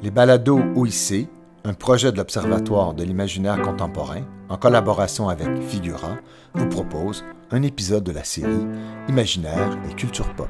Les balados OIC, un projet de l'Observatoire de l'imaginaire contemporain, en collaboration avec Figura, vous propose un épisode de la série Imaginaire et culture pop.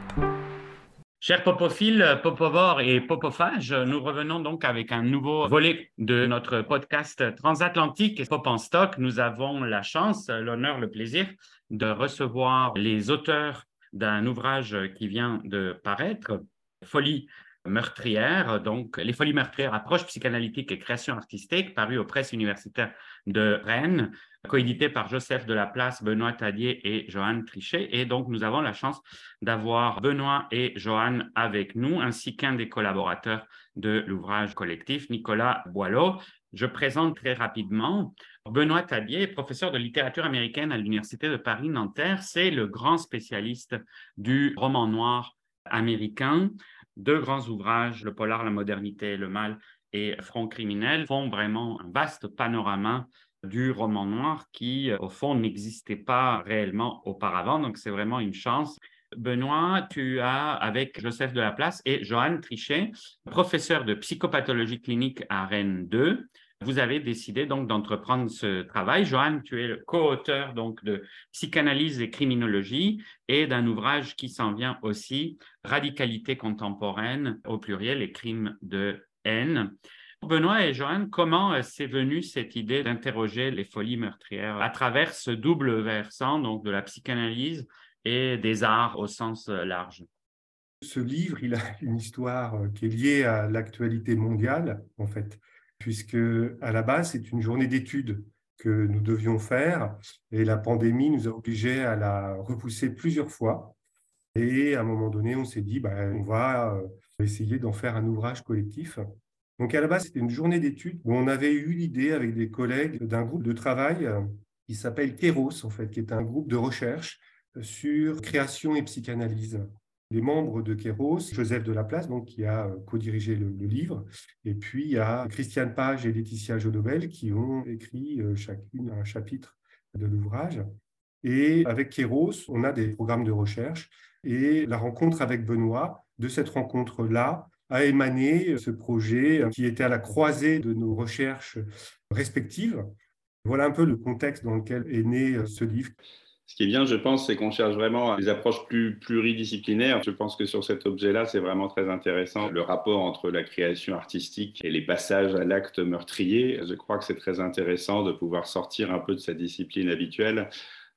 Chers popophiles, popovores et popophages, nous revenons donc avec un nouveau volet de notre podcast transatlantique Pop en stock. Nous avons la chance, l'honneur, le plaisir de recevoir les auteurs d'un ouvrage qui vient de paraître, Folie meurtrière, donc Les folies meurtrières, approche psychanalytique et création artistique, paru aux presses universitaires de Rennes, coédité par Joseph Delaplace, Benoît Tadier et Johan Trichet. Et donc, nous avons la chance d'avoir Benoît et Johan avec nous, ainsi qu'un des collaborateurs de l'ouvrage collectif, Nicolas Boileau. Je présente très rapidement. Benoît Tadier, professeur de littérature américaine à l'Université de Paris-Nanterre, c'est le grand spécialiste du roman noir américain. Deux grands ouvrages, Le polar, la modernité, le mal et Front criminel, font vraiment un vaste panorama du roman noir qui, au fond, n'existait pas réellement auparavant. Donc, c'est vraiment une chance. Benoît, tu as, avec Joseph Delaplace et Johan Trichet, professeur de psychopathologie clinique à Rennes 2, vous avez décidé donc d'entreprendre ce travail. Johan, tu es le co-auteur donc de Psychanalyse et criminologie et d'un ouvrage qui s'en vient aussi, Radicalité contemporaine, au pluriel, et crimes de haine. Benoît et Johan, comment euh, s'est venue cette idée d'interroger les folies meurtrières à travers ce double versant donc de la psychanalyse et des arts au sens euh, large? Ce livre, il a une histoire euh, qui est liée à l'actualité mondiale, en fait puisque à la base, c'est une journée d'études que nous devions faire et la pandémie nous a obligés à la repousser plusieurs fois. Et à un moment donné, on s'est dit, bah, on va euh, essayer d'en faire un ouvrage collectif. Donc à la base, c'était une journée d'études où on avait eu l'idée avec des collègues d'un groupe de travail euh, qui s'appelle Kéros, en fait, qui est un groupe de recherche sur création et psychanalyse les membres de Kéros, Joseph Delaplace, donc, qui a euh, co-dirigé le, livre, et puis il y a Christiane Page et Laetitia Jodobel qui ont écrit euh, chacune un chapitre de l'ouvrage. Et avec Kéros, on a des programmes de recherche, et la rencontre avec Benoît, de cette rencontre-là, a émané ce projet qui était à la croisée de nos recherches respectives. Voilà un peu le contexte dans lequel est né euh, ce livre. Ce qui est bien, je pense, c'est qu'on cherche vraiment des approches plus pluridisciplinaires. Je pense que sur cet objet-là, c'est vraiment très intéressant. Le rapport entre la création artistique et les passages à l'acte meurtrier, je crois que c'est très intéressant de pouvoir sortir un peu de sa discipline habituelle.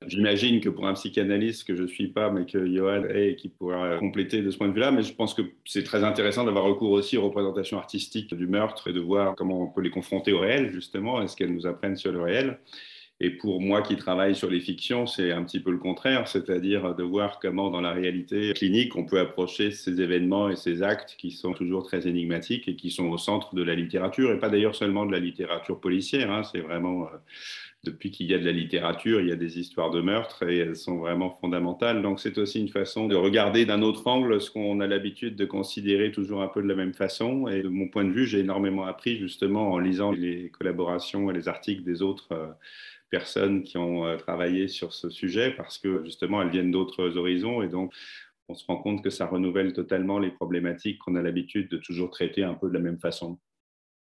J'imagine que pour un psychanalyste que je ne suis pas, mais que Johan est, qui pourra compléter de ce point de vue-là, mais je pense que c'est très intéressant d'avoir recours aussi aux représentations artistiques du meurtre et de voir comment on peut les confronter au réel, justement, est-ce qu'elles nous apprennent sur le réel. Et pour moi qui travaille sur les fictions, c'est un petit peu le contraire, c'est-à-dire de voir comment dans la réalité clinique, on peut approcher ces événements et ces actes qui sont toujours très énigmatiques et qui sont au centre de la littérature, et pas d'ailleurs seulement de la littérature policière, hein. c'est vraiment... Euh, depuis qu'il y a de la littérature, il y a des histoires de meurtre et elles sont vraiment fondamentales. Donc c'est aussi une façon de regarder d'un autre angle ce qu'on a l'habitude de considérer toujours un peu de la même façon. Et de mon point de vue, j'ai énormément appris justement en lisant les collaborations et les articles des autres euh, personnes qui ont euh, travaillé sur ce sujet parce que justement elles viennent d'autres horizons et donc on se rend compte que ça renouvelle totalement les problématiques qu'on a l'habitude de toujours traiter un peu de la même façon.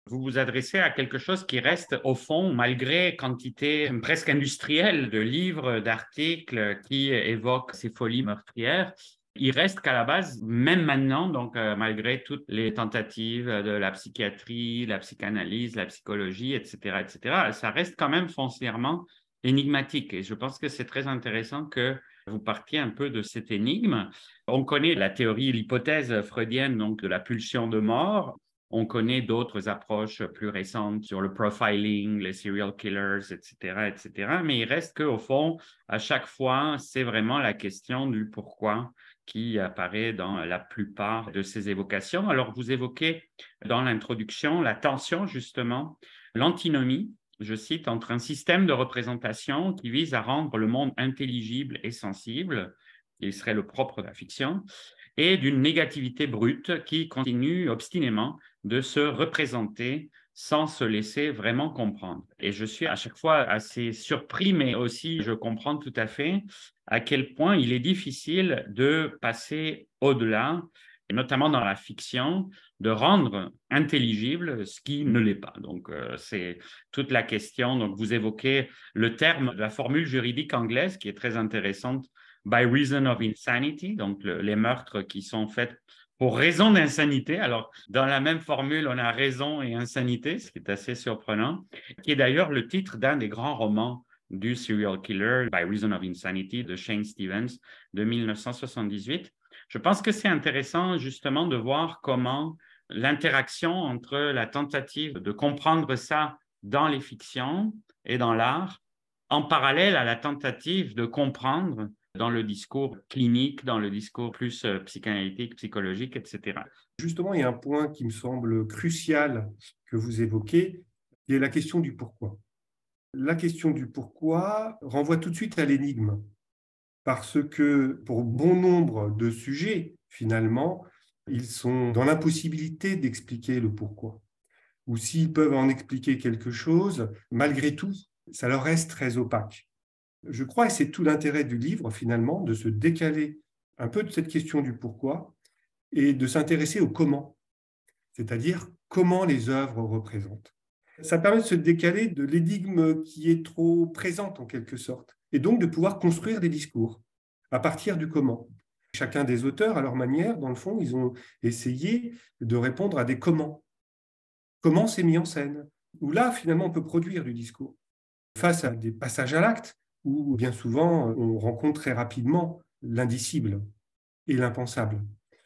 Vous vous adressez à quelque chose qui reste au fond, malgré quantité presque industrielle de livres, d'articles qui évoquent ces folies meurtrières, il reste qu'à la base, même maintenant, donc euh, malgré toutes les tentatives de la psychiatrie, la psychanalyse, la psychologie, etc., etc., ça reste quand même foncièrement énigmatique. Et je pense que c'est très intéressant que vous partiez un peu de cette énigme. On connaît la théorie, l'hypothèse freudienne donc de la pulsion de mort. On connaît d'autres approches plus récentes sur le profiling, les serial killers, etc., etc. Mais il reste qu'au fond, à chaque fois, c'est vraiment la question du pourquoi qui apparaît dans la plupart de ces évocations. Alors, vous évoquez dans l'introduction la tension, justement, l'antinomie, je cite, entre un système de représentation qui vise à rendre le monde intelligible et sensible, il serait le propre de la fiction, et d'une négativité brute qui continue obstinément de se représenter sans se laisser vraiment comprendre. Et je suis à chaque fois assez surpris, mais aussi je comprends tout à fait à quel point il est difficile de passer au-delà et notamment dans la fiction, de rendre intelligible ce qui ne l'est pas. Donc, euh, c'est toute la question. Donc, vous évoquez le terme la formule juridique anglaise qui est très intéressante, by reason of insanity, donc les meurtres qui sont faits pour raison d'insanité. Alors, dans la même formule, on a raison et insanité, ce qui est assez surprenant, qui est d'ailleurs le titre d'un des grands romans du serial killer, By Reason of Insanity, de Shane Stevens, de 1978. Je pense que c'est intéressant justement de voir comment l'interaction entre la tentative de comprendre ça dans les fictions et dans l'art, en parallèle à la tentative de comprendre dans le discours clinique, dans le discours plus euh, psychanalytique, psychologique, etc. Justement, il y a un point qui me semble crucial que vous évoquez, qui est la question du pourquoi. La question du pourquoi renvoie tout de suite à l'énigme, parce que pour bon nombre de sujets, finalement, ils sont dans l'impossibilité d'expliquer le pourquoi. Ou s'ils peuvent en expliquer quelque chose, malgré tout, ça leur reste très opaque. Je crois, et c'est tout l'intérêt du livre finalement, de se décaler un peu de cette question du pourquoi et de s'intéresser au comment, c'est-à-dire comment les œuvres représentent. Ça permet de se décaler de l'énigme qui est trop présente en quelque sorte, et donc de pouvoir construire des discours à partir du comment. Chacun des auteurs, à leur manière, dans le fond, ils ont essayé de répondre à des comment. Comment c'est mis en scène? Où là, finalement, on peut produire du discours. Face à des passages à l'acte, où bien souvent, on rencontre très rapidement l'indicible et l'impensable.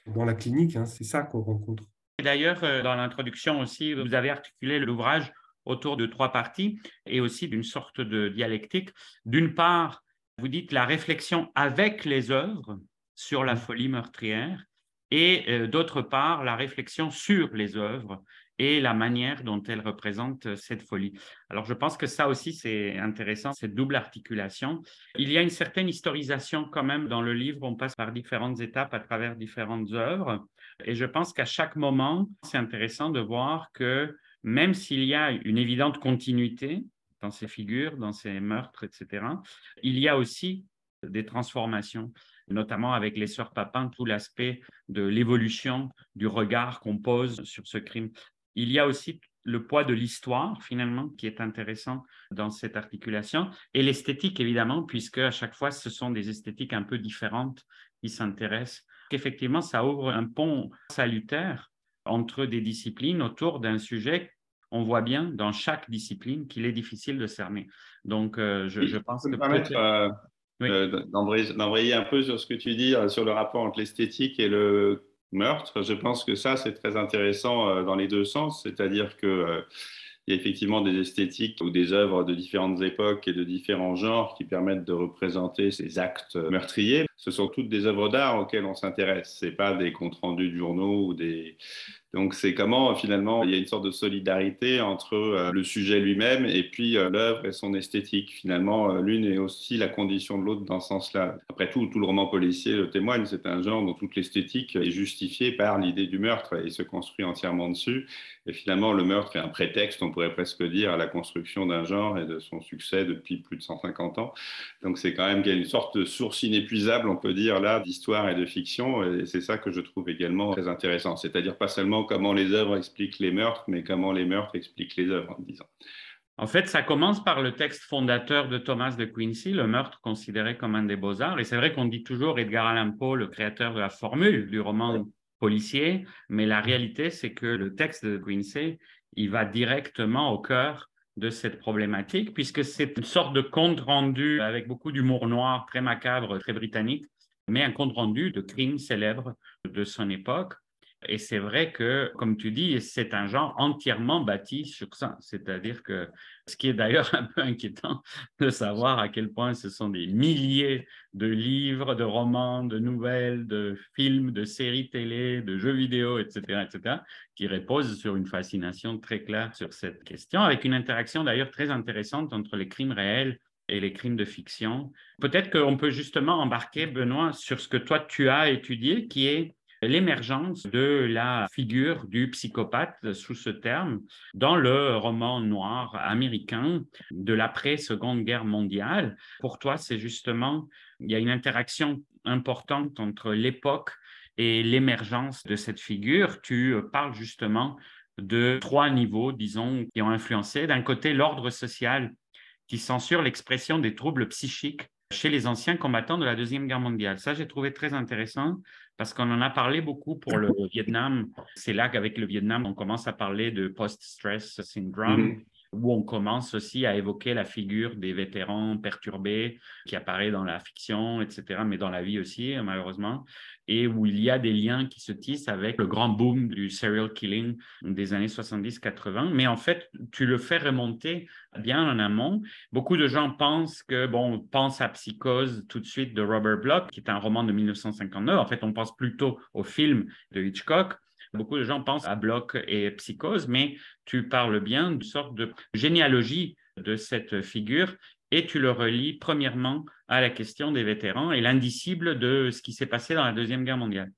Dans la clinique, hein, c'est ça qu'on rencontre. D'ailleurs, euh, dans l'introduction aussi, vous avez articulé l'ouvrage autour de trois parties et aussi d'une sorte de dialectique. D'une part, vous dites la réflexion avec les œuvres, sur la mmh. folie meurtrière et euh, d'autre part la réflexion sur les œuvres et la manière dont elles représentent euh, cette folie. Alors je pense que ça aussi c'est intéressant, cette double articulation. Il y a une certaine historisation quand même dans le livre, on passe par différentes étapes à travers différentes œuvres et je pense qu'à chaque moment, c'est intéressant de voir que même s'il y a une évidente continuité dans ces figures, dans ces meurtres, etc., il y a aussi des transformations notamment avec les sœurs Papin, tout l'aspect de l'évolution du regard qu'on pose sur ce crime. Il y a aussi le poids de l'histoire, finalement, qui est intéressant dans cette articulation, et l'esthétique, évidemment, puisque à chaque fois, ce sont des esthétiques un peu différentes qui s'intéressent. Effectivement, ça ouvre un pont salutaire entre des disciplines autour d'un sujet on voit bien dans chaque discipline qu'il est difficile de cerner. Donc, euh, je, pense que euh, d'embrayer un peu sur ce que tu dis euh, sur le rapport entre l'esthétique et le meurtre. Je pense que ça, c'est très intéressant euh, dans les deux sens, c'est-à-dire que il y a effectivement des esthétiques ou des œuvres de différentes époques et de différents genres qui permettent de représenter ces actes meurtriers. Ce sont toutes des œuvres d'art auxquelles on s'intéresse. C'est pas des comptes rendus de journaux ou des, donc c'est comment finalement il y a une sorte de solidarité entre euh, le sujet lui-même et puis euh, l'œuvre et son esthétique. Finalement, euh, l'une est aussi la condition de l'autre dans ce sens-là. Après tout, tout le roman policier le témoigne, c'est un genre dont toute l'esthétique est justifiée par l'idée du meurtre et se construit entièrement dessus. Et finalement, le meurtre est un prétexte, on pourrait presque dire, à la construction d'un genre et de son succès depuis plus de 150 ans. Donc c'est quand même une sorte de source inépuisable, on peut dire là, d'histoire et de fiction. Et c'est ça que je trouve également très intéressant. C'est-à-dire pas seulement comment les œuvres expliquent les meurtres, mais comment les meurtres expliquent les œuvres, en disant. En fait, ça commence par le texte fondateur de Thomas de Quincy, le meurtre considéré comme un des beaux-arts. Et c'est vrai qu'on dit toujours Edgar Allan Poe, le créateur de la formule du roman policier, mais la réalité, c'est que le texte de Quincy, il va directement au cœur de cette problématique, puisque c'est une sorte de compte rendu avec beaucoup d'humour noir, très macabre, très britannique, mais un compte rendu de crimes célèbres de son époque. Et c'est vrai que, comme tu dis, c'est un genre entièrement bâti sur ça. C'est-à-dire que ce qui est d'ailleurs un peu inquiétant de savoir à quel point ce sont des milliers de livres, de romans, de nouvelles, de films, de séries télé, de jeux vidéo, etc., etc., qui reposent sur une fascination très claire sur cette question, avec une interaction d'ailleurs très intéressante entre les crimes réels et les crimes de fiction. Peut-être qu'on peut justement embarquer, Benoît, sur ce que toi tu as étudié, qui est l'émergence de la figure du psychopathe sous ce terme dans le roman noir américain de l'après-seconde guerre mondiale. Pour toi, c'est justement, il y a une interaction importante entre l'époque et l'émergence de cette figure. Tu parles justement de trois niveaux, disons, qui ont influencé. D'un côté, l'ordre social qui censure l'expression des troubles psychiques chez les anciens combattants de la Deuxième Guerre mondiale. Ça, j'ai trouvé très intéressant parce qu'on en a parlé beaucoup pour le Vietnam. C'est là qu'avec le Vietnam, on commence à parler de post-stress syndrome. Mm-hmm où on commence aussi à évoquer la figure des vétérans perturbés qui apparaît dans la fiction, etc., mais dans la vie aussi, malheureusement, et où il y a des liens qui se tissent avec le grand boom du serial killing des années 70-80. Mais en fait, tu le fais remonter bien en amont. Beaucoup de gens pensent que, bon, on pense à Psychose tout de suite de Robert Bloch, qui est un roman de 1959. En fait, on pense plutôt au film de Hitchcock. Beaucoup de gens pensent à Bloch et Psychose, mais tu parles bien d'une sorte de généalogie de cette figure et tu le relis premièrement à la question des vétérans et l'indicible de ce qui s'est passé dans la Deuxième Guerre mondiale.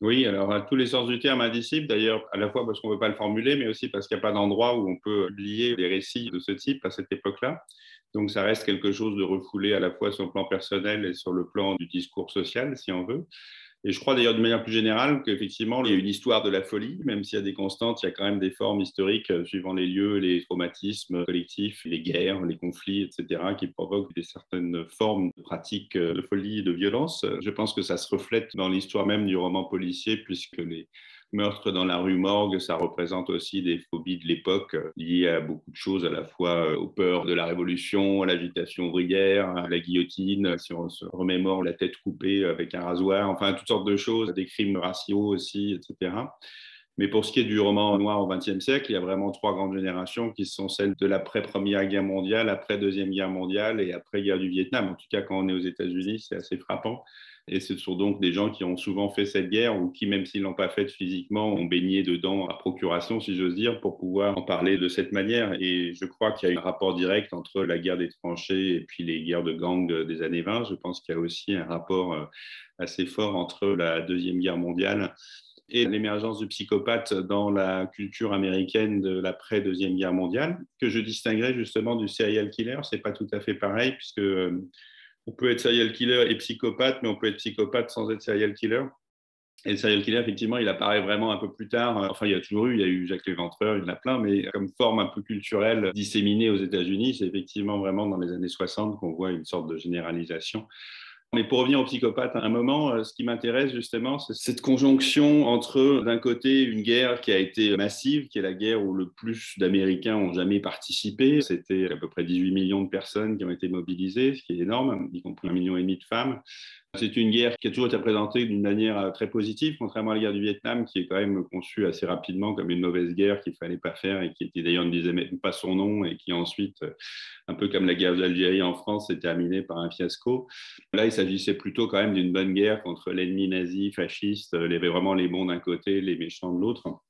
Oui, alors à tous les sens du terme indicible, d'ailleurs, à la fois parce qu'on ne veut pas le formuler, mais aussi parce qu'il n'y a pas d'endroit où on peut lier des récits de ce type à cette époque-là. Donc ça reste quelque chose de refoulé à la fois sur le plan personnel et sur le plan du discours social, si on veut. Et je crois d'ailleurs de manière plus générale qu'effectivement, il y a une histoire de la folie, même s'il y a des constantes, il y a quand même des formes historiques euh, suivant les lieux, les traumatismes collectifs, les guerres, les conflits, etc., qui provoquent des certaines formes de pratiques euh, de folie et de violence. Je pense que ça se reflète dans l'histoire même du roman policier, puisque les, meurtre dans la rue Morgue, ça représente aussi des phobies de l'époque euh, liées à beaucoup de choses, à la fois euh, aux peurs de la Révolution, à l'agitation ouvrière, à la guillotine, si on se remémore la tête coupée avec un rasoir, enfin toutes sortes de choses, des crimes raciaux aussi, etc. Mais pour ce qui est du roman noir au XXe siècle, il y a vraiment trois grandes générations qui sont celles de l'après-première guerre mondiale, après-deuxième guerre mondiale et après-guerre du Vietnam. En tout cas, quand on est aux États-Unis, c'est assez frappant. Et ce sont donc des gens qui ont souvent fait cette guerre ou qui, même s'ils ne l'ont pas faite physiquement, ont baigné dedans à procuration, si j'ose dire, pour pouvoir en parler de cette manière. Et je crois qu'il y a un rapport direct entre la guerre des tranchées et puis les guerres de gangs des années 20. Je pense qu'il y a aussi un rapport euh, assez fort entre la Deuxième Guerre mondiale et l'émergence du psychopathe dans la culture américaine de l'après-deuxième guerre mondiale, que je distinguerais justement du serial killer. C'est pas tout à fait pareil, puisque euh, on peut être serial killer et psychopathe, mais on peut être psychopathe sans être serial killer. Et le serial killer, effectivement, il apparaît vraiment un peu plus tard. Enfin, il y a toujours eu, il y a eu Jacques Léventreur, il y en a plein, mais comme forme un peu culturelle disséminée aux États-Unis, c'est effectivement vraiment dans les années 60 qu'on voit une sorte de généralisation mais pour revenir au psychopathe, un moment, euh, ce qui m'intéresse justement, c'est cette conjonction entre, d'un côté, une guerre qui a été massive, qui est la guerre où le plus d'Américains ont jamais participé. C'était à peu près 18 millions de personnes qui ont été mobilisées, ce qui est énorme, y compris un million et demi de femmes. C'est une guerre qui a toujours été présentée d'une manière euh, très positive, contrairement à la guerre du Vietnam, qui est quand même conçue assez rapidement comme une mauvaise guerre qu'il fallait pas faire et qui était d'ailleurs ne disait même pas son nom et qui ensuite, euh, un peu comme la guerre d'Algérie en France, s'est terminée par un fiasco. Là, il s'agissait plutôt quand même d'une bonne guerre contre l'ennemi nazi, fasciste. Avait vraiment les bons d'un côté, les méchants de l'autre.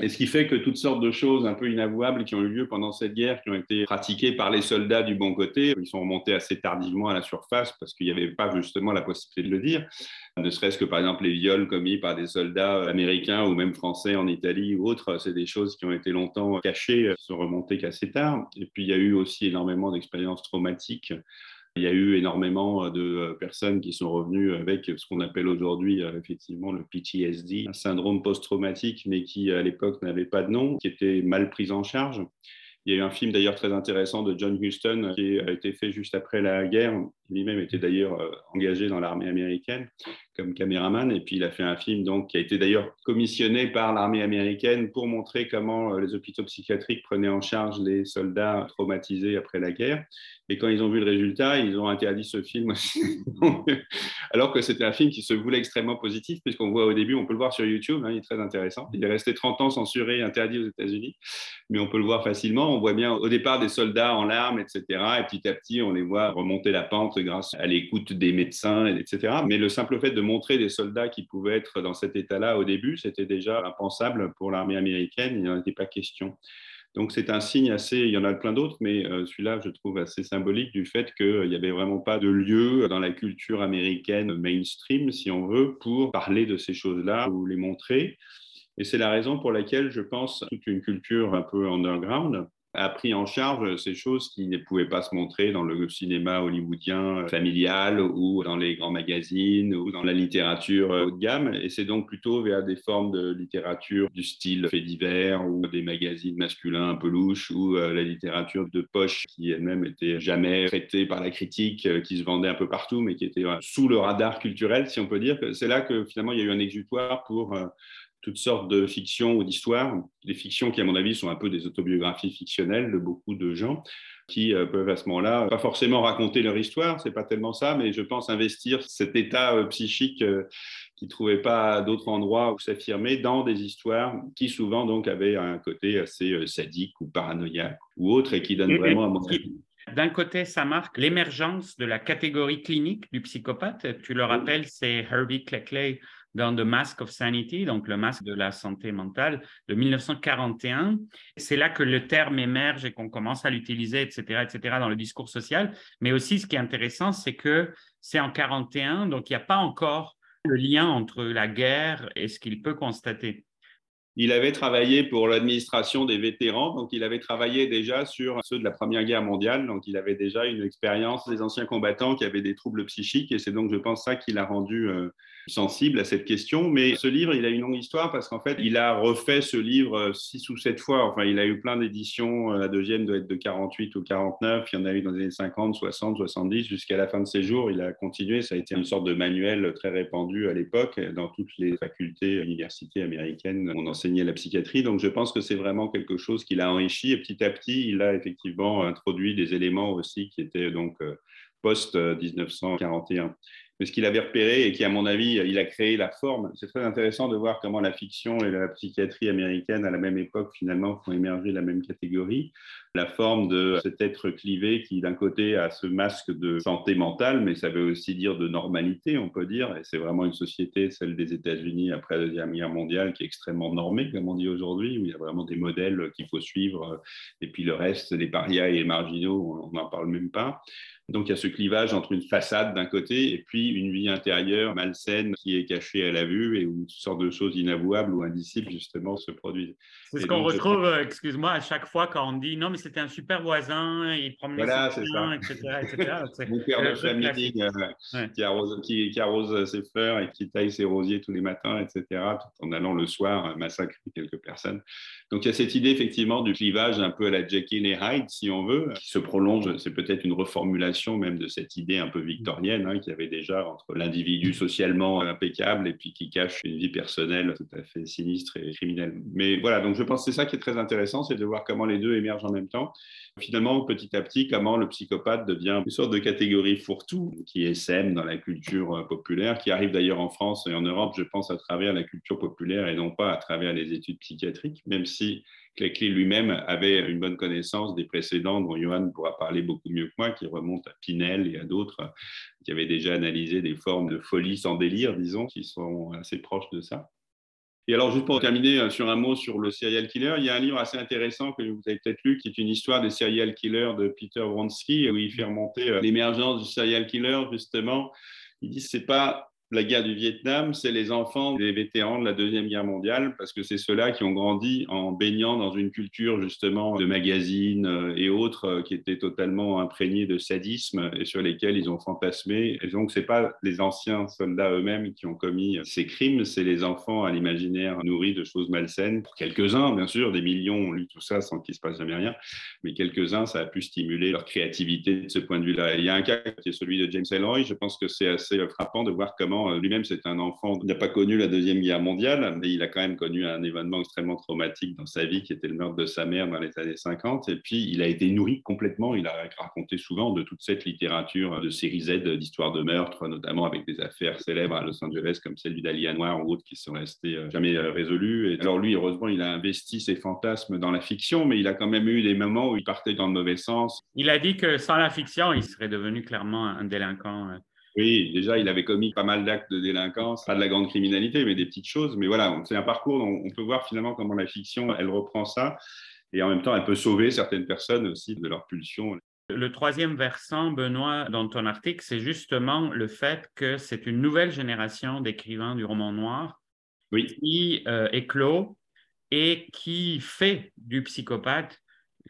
Et ce qui fait que toutes sortes de choses un peu inavouables qui ont eu lieu pendant cette guerre, qui ont été pratiquées par les soldats du bon côté, ils sont remontés assez tardivement à la surface parce qu'il n'y avait pas justement la possibilité de le dire. Ne serait-ce que par exemple les viols commis par des soldats américains ou même français en Italie ou autres, c'est des choses qui ont été longtemps cachées, qui sont remontées qu'assez tard. Et puis il y a eu aussi énormément d'expériences traumatiques il y a eu énormément euh, de euh, personnes qui sont revenues avec ce qu'on appelle aujourd'hui euh, effectivement le PTSD, un syndrome post-traumatique, mais qui à l'époque n'avait pas de nom, qui était mal pris en charge. Il y a eu un film d'ailleurs très intéressant de John Huston qui a été fait juste après la guerre. Lui-même était d'ailleurs engagé dans l'armée américaine comme caméraman. Et puis il a fait un film donc, qui a été d'ailleurs commissionné par l'armée américaine pour montrer comment les hôpitaux psychiatriques prenaient en charge les soldats traumatisés après la guerre. Et quand ils ont vu le résultat, ils ont interdit ce film Alors que c'était un film qui se voulait extrêmement positif, puisqu'on voit au début, on peut le voir sur YouTube, hein, il est très intéressant. Il est resté 30 ans censuré, interdit aux États-Unis, mais on peut le voir facilement. On voit bien au départ des soldats en larmes, etc. Et petit à petit, on les voit remonter la pente grâce à l'écoute des médecins, etc. Mais le simple fait de montrer des soldats qui pouvaient être dans cet état-là au début, c'était déjà impensable pour l'armée américaine, il n'en était pas question. Donc c'est un signe assez, il y en a plein d'autres, mais euh, celui-là, je trouve assez symbolique du fait qu'il n'y avait vraiment pas de lieu dans la culture américaine mainstream, si on veut, pour parler de ces choses-là ou les montrer. Et c'est la raison pour laquelle je pense toute une culture un peu underground a pris en charge ces choses qui ne pouvaient pas se montrer dans le cinéma hollywoodien familial ou dans les grands magazines ou dans la littérature haut de gamme. Et c'est donc plutôt vers des formes de littérature du style fait divers ou des magazines masculins un peu louches ou euh, la littérature de poche qui elle-même était jamais traitée par la critique, euh, qui se vendait un peu partout, mais qui était sous le radar culturel, si on peut dire. C'est là que finalement il y a eu un exutoire pour euh, toutes sortes de fictions ou d'histoires, des fictions qui, à mon avis, sont un peu des autobiographies fictionnelles de beaucoup de gens qui euh, peuvent à ce moment-là, pas forcément raconter leur histoire, c'est pas tellement ça, mais je pense investir cet état euh, psychique euh, qui ne trouvait pas d'autres endroits où s'affirmer dans des histoires qui souvent donc avaient un côté assez sadique ou paranoïaque ou autre et qui donnent vraiment à mon avis d'un côté, ça marque l'émergence de la catégorie clinique du psychopathe. Tu le rappelles, c'est Herbie Cleckley dans The Mask of Sanity, donc le masque de la santé mentale de 1941. C'est là que le terme émerge et qu'on commence à l'utiliser, etc., etc., dans le discours social. Mais aussi, ce qui est intéressant, c'est que c'est en 41, donc il n'y a pas encore le lien entre la guerre et ce qu'il peut constater. Il avait travaillé pour l'administration des vétérans, donc il avait travaillé déjà sur ceux de la Première Guerre mondiale, donc il avait déjà une expérience des anciens combattants qui avaient des troubles psychiques, et c'est donc, je pense, ça qui l'a rendu euh, sensible à cette question. Mais ce livre, il a une longue histoire parce qu'en fait, il a refait ce livre euh, six ou sept fois. Enfin, il a eu plein d'éditions. Euh, la deuxième doit être de 48 ou 49. Il y en a eu dans les années 50, 60, 70. Jusqu'à la fin de ses jours, il a continué. Ça a été une sorte de manuel très répandu à l'époque. Dans toutes les facultés, universités américaines, la psychiatrie. Donc, je pense que c'est vraiment quelque chose qu'il a enrichi. Et petit à petit, il a effectivement introduit des éléments aussi qui étaient donc euh, post-1941 mais ce qu'il avait repéré et qui, à mon avis, il a créé la forme. C'est très intéressant de voir comment la fiction et la psychiatrie américaine, à la même époque, finalement, font émerger la même catégorie. La forme de cet être clivé qui, d'un côté, a ce masque de santé mentale, mais ça veut aussi dire de normalité, on peut dire. Et c'est vraiment une société, celle des États-Unis après la Deuxième Guerre mondiale, qui est extrêmement normée, comme on dit aujourd'hui, où il y a vraiment des modèles qu'il faut suivre. Et puis le reste, les parias et les marginaux, on n'en parle même pas. Donc il y a ce clivage entre une façade d'un côté et puis une vie intérieure malsaine qui est cachée à la vue et où toutes sortes de choses inavouables ou indicibles justement se produisent. C'est ce qu'on retrouve, euh, excuse-moi, à chaque fois quand on dit non mais c'était un super voisin, il promenait voilà, ses chiens, etc. Mon père de famille euh, qui, arrose, qui, arrose ses fleurs et qui taille ses rosiers tous les matins, etc. Tout en allant le soir massacrer quelques personnes. Donc il y a cette idée effectivement du clivage un peu à la Jekyll et Hyde, si on veut, qui se prolonge. C'est peut-être une reformulation même de cette idée un peu victorienne hein, qui avait déjà entre l'individu socialement impeccable et puis qui cache une vie personnelle tout à fait sinistre et criminelle. Mais voilà, donc je pense que c'est ça qui est très intéressant, c'est de voir comment les deux émergent en même temps. Finalement, petit à petit, comment le psychopathe devient une sorte de catégorie fourre-tout qui essaime dans la culture populaire, qui arrive d'ailleurs en France et en Europe, je pense, à travers la culture populaire et non pas à travers les études psychiatriques, même si Cleckley lui-même avait une bonne connaissance des précédents, dont Johan pourra parler beaucoup mieux que moi, qui remontent à Pinel et à d'autres, qui avaient déjà analysé des formes de folie sans délire, disons, qui sont assez proches de ça. Et alors, juste pour terminer euh, sur un mot sur le serial killer, il y a un livre assez intéressant que vous avez peut-être lu, qui est une histoire des serial killers de Peter Wronski, où il fait remonter euh, l'émergence du serial killer, justement. Il dit que ce n'est pas la guerre du Vietnam, c'est les enfants des vétérans de la Deuxième Guerre mondiale, parce que c'est ceux-là qui ont grandi en baignant dans une culture justement de magazines euh, et autres euh, qui étaient totalement imprégnés de sadisme et sur lesquels ils ont fantasmé. Donc, ce n'est pas les anciens soldats eux-mêmes qui ont commis ces crimes, c'est les enfants à l'imaginaire nourris de choses malsaines. Pour quelques-uns, bien sûr, des millions ont lu tout ça sans qu'il se passe jamais rien, mais quelques-uns, ça a pu stimuler leur créativité de ce point de vue-là. Il y a un cas qui est celui de James Ellroy. Je pense que c'est assez frappant de voir comment euh, lui-même, c'est un enfant qui n'a pas connu la Deuxième Guerre mondiale, mais il a quand même connu un événement extrêmement traumatique dans sa vie qui était le meurtre de sa mère dans les années 50. Et puis, il a été nourri complètement. Il a raconté souvent de toute cette littérature de série Z d'histoires de meurtre, notamment avec des affaires célèbres à Los Angeles comme celle du Dahlia Noir ou autres qui sont restées euh, jamais euh, résolues. Et alors lui, heureusement, il a investi ses fantasmes dans la fiction, mais il a quand même eu des moments où il partait dans le mauvais sens. Il a dit que sans la fiction, il serait devenu clairement un délinquant oui, déjà, il avait commis pas mal d'actes de délinquance, pas de la grande criminalité, mais des petites choses. Mais voilà, c'est un parcours dont on peut voir finalement comment la fiction, elle reprend ça. Et en même temps, elle peut sauver certaines personnes aussi de leur pulsion. Le troisième versant, Benoît, dans ton article, c'est justement le fait que c'est une nouvelle génération d'écrivains du roman noir qui euh, éclot et qui fait du psychopathe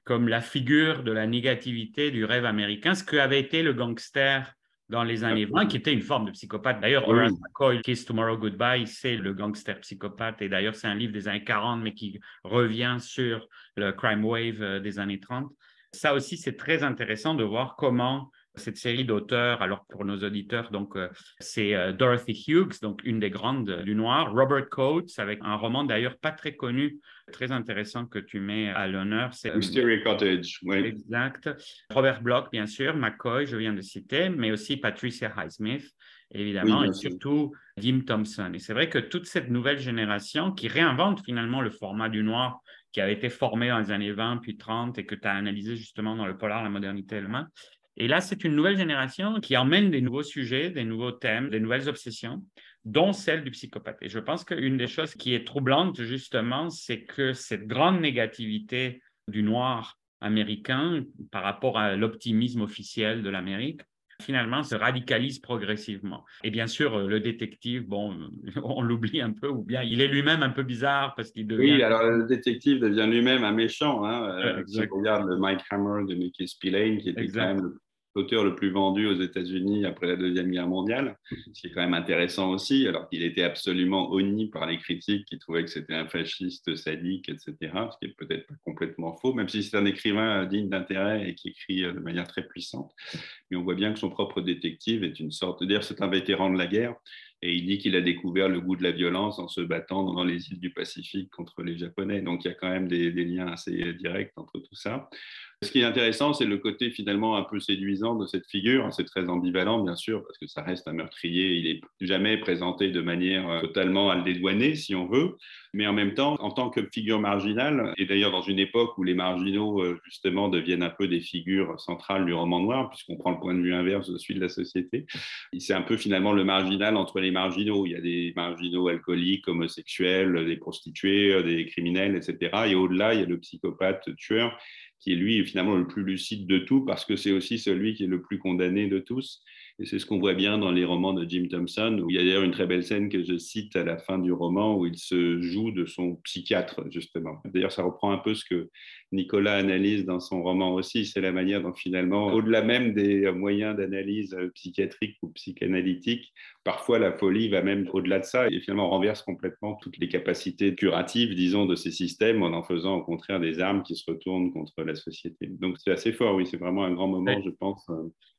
comme la figure de la négativité du rêve américain, ce qu'avait été le gangster dans les années 20, qui était une forme de psychopathe. D'ailleurs, Horace McCoy, Kiss Tomorrow Goodbye, c'est le gangster psychopathe. Et d'ailleurs, c'est un livre des années 40, mais qui revient sur le crime wave euh, des années 30. Ça aussi, c'est très intéressant de voir comment cette série d'auteurs, alors pour nos auditeurs, donc euh, c'est euh, Dorothy Hughes, donc une des grandes du noir, Robert Coates, avec un roman d'ailleurs pas très connu, très intéressant que tu mets à l'honneur. C'est Mystery Cottage, oui. Exact. Robert Bloch, bien sûr, McCoy, je viens de citer, mais aussi Patricia Highsmith, évidemment, et surtout Jim Thompson. Et c'est vrai que toute cette nouvelle génération qui réinvente finalement le format du noir qui avait été formé dans les années 20 puis 30 et que tu as analysé justement dans le polar La modernité elle-même, et là, c'est une nouvelle génération qui emmène des nouveaux sujets, des nouveaux thèmes, des nouvelles obsessions, dont celle du psychopathe. Et je pense qu'une des choses qui est troublante, justement, c'est que cette grande négativité du noir américain par rapport à l'optimisme officiel de l'Amérique, finalement se radicalise progressivement. Et bien sûr, le détective, bon, on l'oublie un peu, ou bien il est lui-même un peu bizarre parce qu'il devient... Oui, alors le détective devient lui-même un méchant. Hein. Euh, si on regarde le Mike Hammer de Mickey Spillane, qui était quand même l'auteur le plus vendu aux États-Unis après la Deuxième Guerre mondiale, ce qui est quand même intéressant aussi, alors qu'il était absolument honni par les critiques qui trouvaient que c'était un fasciste sadique, etc., ce qui est peut-être pas complètement faux, même si c'est un écrivain digne d'intérêt et qui écrit de manière très puissante. Mais on voit bien que son propre détective est une sorte, dire c'est un vétéran de la guerre, et il dit qu'il a découvert le goût de la violence en se battant dans les îles du Pacifique contre les Japonais. Donc il y a quand même des, des liens assez directs entre tout ça. Ce qui est intéressant, c'est le côté finalement un peu séduisant de cette figure. C'est très ambivalent, bien sûr, parce que ça reste un meurtrier. Il n'est jamais présenté de manière euh, totalement à le dédouaner, si on veut. Mais en même temps, en tant que figure marginale, et d'ailleurs dans une époque où les marginaux, euh, justement, deviennent un peu des figures centrales du roman noir, puisqu'on prend le point de vue inverse de celui de la société, c'est un peu finalement le marginal entre les marginaux. Il y a des marginaux alcooliques, homosexuels, des prostituées, des criminels, etc. Et au-delà, il y a le psychopathe tueur qui est finalement le plus lucide de tout, parce que c'est aussi celui qui est le plus condamné de tous. Et c'est ce qu'on voit bien dans les romans de Jim Thompson, où il y a d'ailleurs une très belle scène que je cite à la fin du roman, où il se joue de son psychiatre, justement. D'ailleurs, ça reprend un peu ce que Nicolas analyse dans son roman aussi, c'est la manière dont finalement, au-delà même des moyens d'analyse psychiatrique ou psychanalytique, parfois la folie va même au-delà de ça et finalement renverse complètement toutes les capacités curatives, disons, de ces systèmes en en faisant au contraire des armes qui se retournent contre la société. Donc c'est assez fort, oui, c'est vraiment un grand moment, je pense.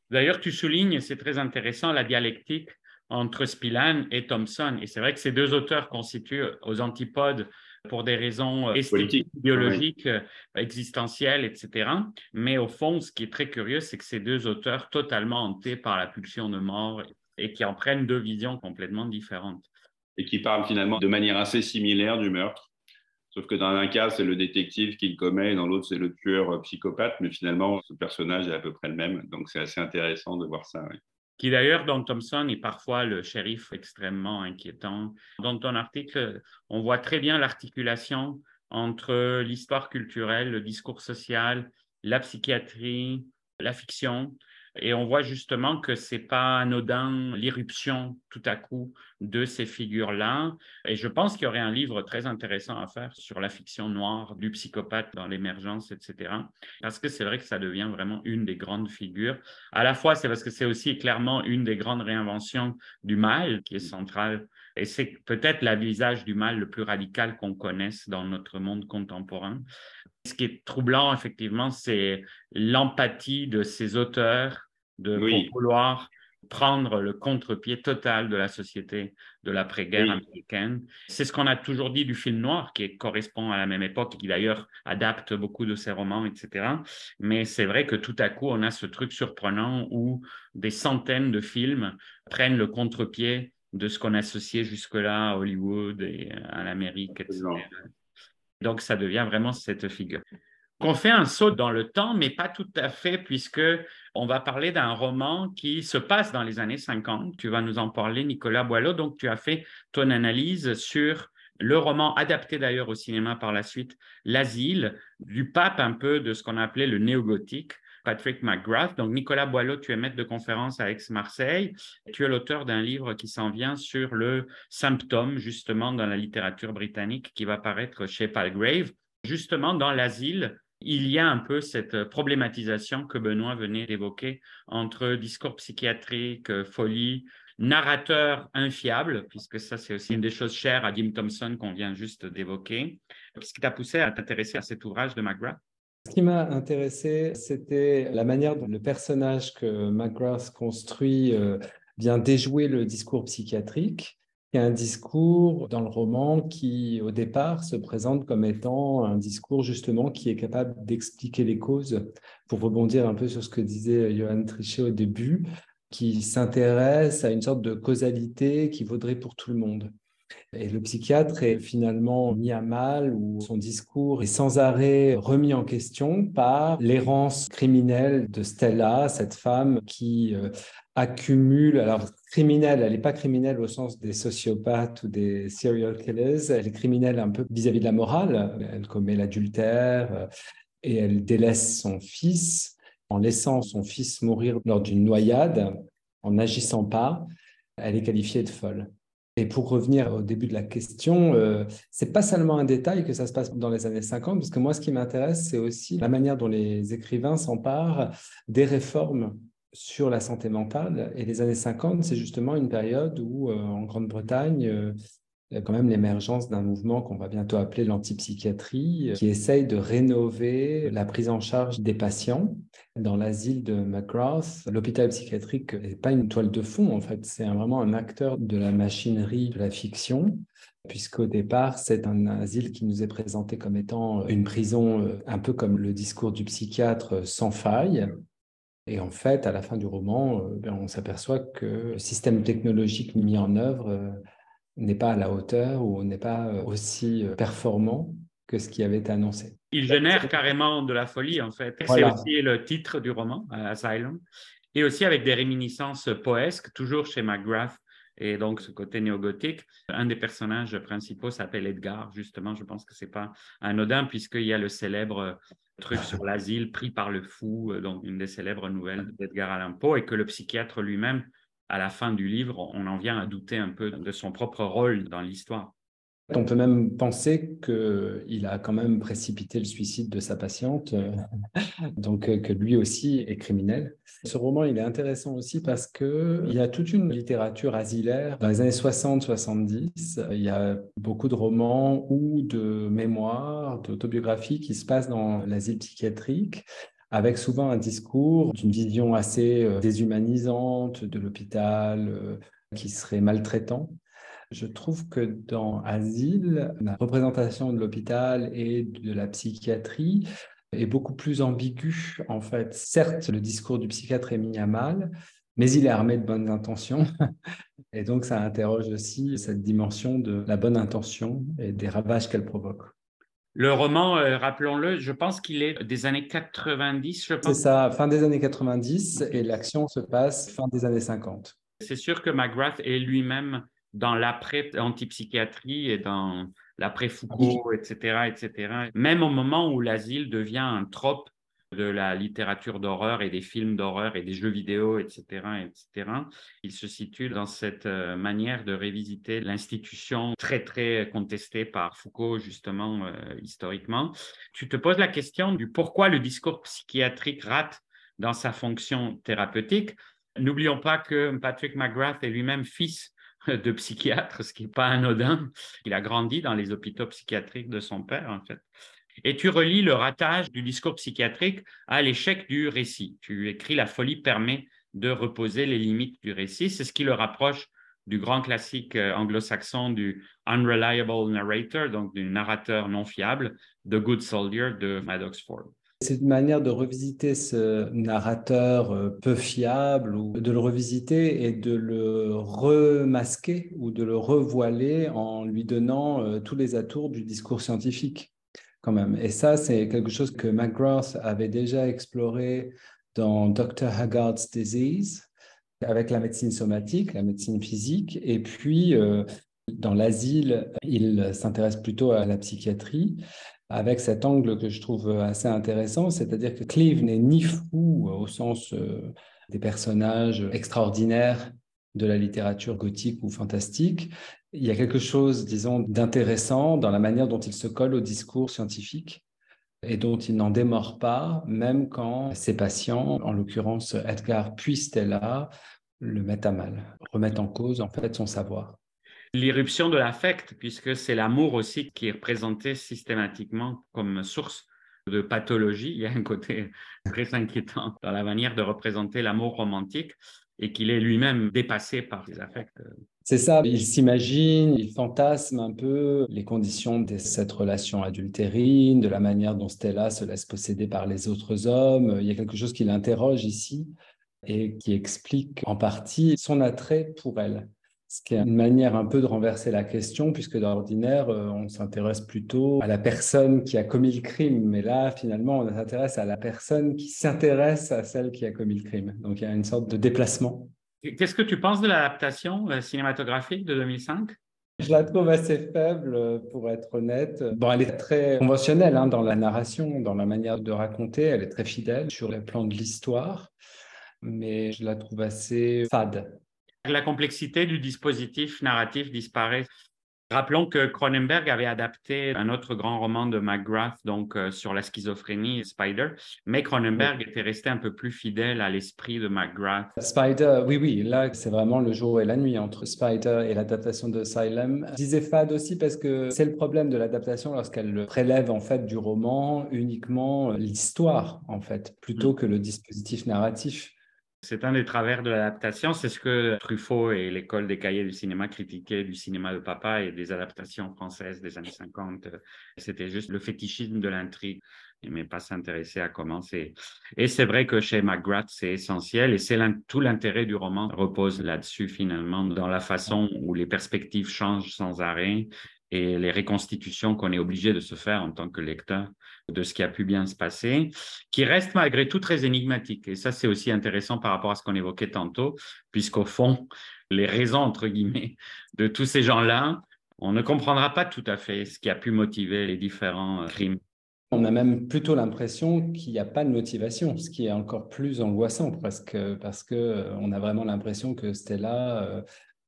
D'ailleurs, tu soulignes, c'est très intéressant, la dialectique entre Spillan et Thompson. Et c'est vrai que ces deux auteurs constituent aux antipodes pour des raisons euh, esthétiques, biologiques, euh, existentielles, etc. Mais au fond, ce qui est très curieux, c'est que ces deux auteurs totalement hantés par la pulsion de mort et qui en prennent deux visions complètement différentes. Et qui parlent finalement de manière assez similaire du meurtre. Sauf que dans un cas, c'est le détective qui le commet, et dans l'autre, c'est le tueur euh, psychopathe. Mais finalement, ce personnage est à peu près le même. Donc, c'est assez intéressant de voir ça. Qui d'ailleurs, dans Thompson, est parfois le shérif extrêmement inquiétant. Dans ton article, on voit très bien l'articulation entre l'histoire culturelle, le discours social, la psychiatrie, la fiction, et on voit justement que c'est pas anodin l'irruption tout à coup de ces figures-là. Et je pense qu'il y aurait un livre très intéressant à faire sur la fiction noire du psychopathe dans l'émergence, etc. Parce que c'est vrai que ça devient vraiment une des grandes figures. À la fois, c'est parce que c'est aussi clairement une des grandes réinventions du mal qui est centrale. Et c'est peut-être la visage du mal le plus radical qu'on connaisse dans notre monde contemporain. Ce qui est troublant, effectivement, c'est l'empathie de ces auteurs de vouloir prendre le contre-pied total de la société de l'après-guerre américaine. C'est ce qu'on a toujours dit du film noir, qui correspond à la même époque, qui d'ailleurs adapte beaucoup de ses romans, etc. Mais c'est vrai que tout à coup, on a ce truc surprenant où des centaines de films prennent le contre-pied de ce qu'on associait jusque-là à Hollywood et à l'Amérique, etc. Donc, ça devient vraiment cette figure. On fait un saut dans le temps, mais pas tout à fait, puisque on va parler d'un roman qui se passe dans les années 50. Tu vas nous en parler, Nicolas Boileau. Donc, tu as fait ton analyse sur le roman adapté d'ailleurs au cinéma par la suite, L'Asile, du pape un peu de ce qu'on appelait le néo-gothique, Patrick McGrath. Donc, Nicolas Boileau, tu es maître de conférence à Aix-Marseille. Tu es l'auteur d'un livre qui s'en vient sur le symptôme, justement, dans la littérature britannique, qui va paraître chez Palgrave. Justement, dans l'asile, il y a un peu cette problématisation que Benoît venait d'évoquer entre discours psychiatrique, folie, narrateur infiable, puisque ça, c'est aussi une des choses chères à Jim Thompson qu'on vient juste d'évoquer. Qu'est-ce qui t'a poussé à t'intéresser à cet ouvrage de McGrath? Ce qui m'a intéressé, c'était la manière dont le personnage que McGrath construit euh, vient déjouer le discours psychiatrique. Il y a un discours dans le roman qui, au départ, se présente comme étant un discours justement qui est capable d'expliquer les causes. Pour rebondir un peu sur ce que disait Johan Trichet au début, qui s'intéresse à une sorte de causalité qui vaudrait pour tout le monde. Et le psychiatre est finalement mis à mal ou son discours est sans arrêt remis en question par l'errance criminelle de Stella, cette femme qui euh, accumule, alors criminelle, elle n'est pas criminelle au sens des sociopathes ou des serial killers, elle est criminelle un peu vis-à-vis -vis de la morale, elle commet l'adultère euh, et elle délaisse son fils en laissant son fils mourir lors d'une noyade, en n'agissant pas, elle est qualifiée de folle. Et pour revenir au début de la question, euh, c'est pas seulement un détail que ça se passe dans les années 50, parce que moi, ce qui m'intéresse, c'est aussi la manière dont les écrivains s'emparent des réformes sur la santé mentale. Et les années 50, c'est justement une période où, euh, en Grande-Bretagne, euh, quand même l'émergence d'un mouvement qu'on va bientôt appeler l'antipsychiatrie, qui essaye de rénover la prise en charge des patients. Dans l'asile de McGrath, l'hôpital psychiatrique n'est pas une toile de fond, en fait, c'est vraiment un acteur de la machinerie de la fiction, puisqu'au départ, c'est un asile qui nous est présenté comme étant une prison euh, un peu comme le discours du psychiatre sans faille, et en fait, à la fin du roman, euh, ben, on s'aperçoit que le système technologique mis en œuvre euh, n'est pas à la hauteur ou n'est pas euh, aussi euh, performant que ce qui avait été annoncé. Il génère carrément de la folie, en fait. C'est aussi le titre du roman, euh, Asylum, et aussi avec des réminiscences poesques, toujours chez McGrath, et donc ce côté néo-gothique. Un des personnages principaux s'appelle Edgar, justement, je pense que ce n'est pas anodin, puisqu'il y a le célèbre truc sur l'asile pris par le fou, donc une des célèbres nouvelles d'Edgar Allan Poe, et que le psychiatre lui-même à la fin du livre, on en vient à douter un peu de son propre rôle dans l'histoire. On peut même penser qu'il a quand même précipité le suicide de sa patiente, euh, donc euh, que lui aussi est criminel. Ce roman, il est intéressant aussi parce qu'il y a toute une littérature asilaire. Dans les années 60-70, il y a beaucoup de romans ou de mémoires, d'autobiographies qui se passent dans l'asile psychiatrique avec souvent un discours d'une vision assez euh, déshumanisante de l'hôpital, euh, qui serait maltraitant. Je trouve que dans Asile, la représentation de l'hôpital et de la psychiatrie est beaucoup plus ambiguë. En fait, certes, le discours du psychiatre est mis à mal, mais il est armé de bonnes intentions. Et donc, ça interroge aussi cette dimension de la bonne intention et des ravages qu'elle provoque. Le roman, euh, rappelons-le, je pense qu'il est des années 90, je pense. C'est ça, fin des années 90 et l'action se passe fin des années 50. C'est sûr que McGrath est lui-même dans l'après-antipsychiatrie et dans l'après-Foucault, etc., etc. Même au moment où l'asile devient un trope de la littérature d'horreur et des films d'horreur et des jeux vidéo, etc., etc. Il se situe dans cette euh, manière de révisiter l'institution très, très contestée par Foucault, justement, euh, historiquement. Tu te poses la question du pourquoi le discours psychiatrique rate dans sa fonction thérapeutique. N'oublions pas que Patrick McGrath est lui-même fils de psychiatre, ce qui n'est pas anodin. Il a grandi dans les hôpitaux psychiatriques de son père, en fait. Et tu relis le ratage du discours psychiatrique à l'échec du récit. Tu écris La folie permet de reposer les limites du récit. C'est ce qui le rapproche du grand classique euh, anglo-saxon du unreliable narrator, donc du narrateur non fiable, The Good Soldier de Maddox Ford. C'est une manière de revisiter ce narrateur euh, peu fiable ou de le revisiter et de le remasquer ou de le revoiler en lui donnant euh, tous les atours du discours scientifique quand même. Et ça, c'est quelque chose que McGrath avait déjà exploré dans Dr. Haggard's Disease, avec la médecine somatique, la médecine physique. Et puis, euh, dans l'asile, il s'intéresse plutôt à la psychiatrie, avec cet angle que je trouve assez intéressant, c'est-à-dire que Cleve n'est ni fou au sens euh, des personnages extraordinaires de la littérature gothique ou fantastique, il y a quelque chose, disons, d'intéressant dans la manière dont il se colle au discours scientifique. et dont il n'en démord pas, même quand ses patients, en l'occurrence Edgar puis Stella, le mettent à mal, remettent en cause en fait son savoir. L'irruption de l'affect, puisque c'est l'amour aussi qui est représenté systématiquement comme source de pathologie. Il y a un côté très inquiétant dans la manière de représenter l'amour romantique et qu'il est lui-même dépassé par ses affects. C'est ça, il s'imagine, il fantasme un peu les conditions de cette relation adultérine, de la manière dont Stella se laisse posséder par les autres hommes. Il y a quelque chose qui l'interroge ici et qui explique en partie son attrait pour elle ce qui est une manière un peu de renverser la question, puisque d'ordinaire, euh, on s'intéresse plutôt à la personne qui a commis le crime, mais là, finalement, on s'intéresse à la personne qui s'intéresse à celle qui a commis le crime. Donc, il y a une sorte de déplacement. Qu'est-ce que tu penses de l'adaptation euh, cinématographique de 2005 je la trouve assez faible, pour être honnête. Bon, elle est très conventionnelle hein, dans la narration, dans la manière de raconter. Elle est très fidèle sur le plan de l'histoire, mais je la trouve assez fade. La complexité du dispositif narratif disparaît. Rappelons que Cronenberg avait adapté un autre grand roman de McGrath, donc euh, sur la schizophrénie, Spider, mais Cronenberg était resté un peu plus fidèle à l'esprit de McGrath. Spider, oui, oui, là c'est vraiment le jour et la nuit entre Spider et l'adaptation de Asylum. Je disais fade aussi parce que c'est le problème de l'adaptation lorsqu'elle prélève en fait du roman uniquement l'histoire en fait, plutôt mm. que le dispositif narratif. C'est un des travers de l'adaptation. C'est ce que Truffaut et l'école des cahiers du cinéma critiquaient du cinéma de papa et des adaptations françaises des années 50. C'était juste le fétichisme de l'intrigue, mais pas s'intéresser à comment c'est. Et c'est vrai que chez McGrath, c'est essentiel et c'est tout l'intérêt du roman repose là-dessus finalement, dans la façon où les perspectives changent sans arrêt et les reconstitutions qu'on est obligé de se faire en tant que lecteur de ce qui a pu bien se passer, qui reste malgré tout très énigmatique. Et ça, c'est aussi intéressant par rapport à ce qu'on évoquait tantôt, puisqu'au fond, les raisons, entre guillemets, de tous ces gens-là, on ne comprendra pas tout à fait ce qui a pu motiver les différents euh, crimes. On a même plutôt l'impression qu'il n'y a pas de motivation, ce qui est encore plus angoissant presque, parce qu'on euh, a vraiment l'impression que Stella euh,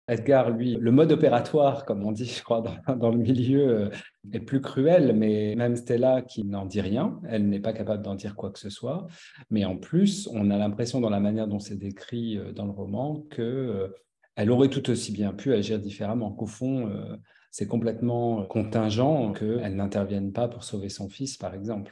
Edgar, lui, le mode opératoire, comme on dit, je crois, dans, le milieu, euh, est plus cruel, mais même Stella qui n'en dit rien, elle n'est pas capable d'en dire quoi que ce soit. Mais en plus, on a l'impression dans la manière dont c'est décrit euh, dans le roman que euh, elle aurait tout aussi bien pu agir différemment, qu'au fond, c'est complètement contingent qu'elle n'intervienne pas pour sauver son fils, par exemple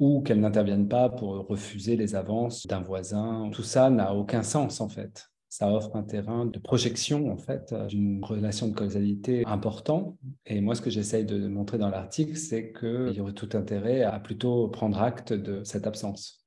ou qu'elle n'intervienne pas pour refuser les avances d'un voisin. Tout ça n'a aucun sens en fait ça offre un terrain de projection, en fait, d'une relation de causalité important. Et moi, ce que j'essaye de montrer dans l'article, c'est qu'il y aurait tout intérêt à plutôt prendre acte de cette absence.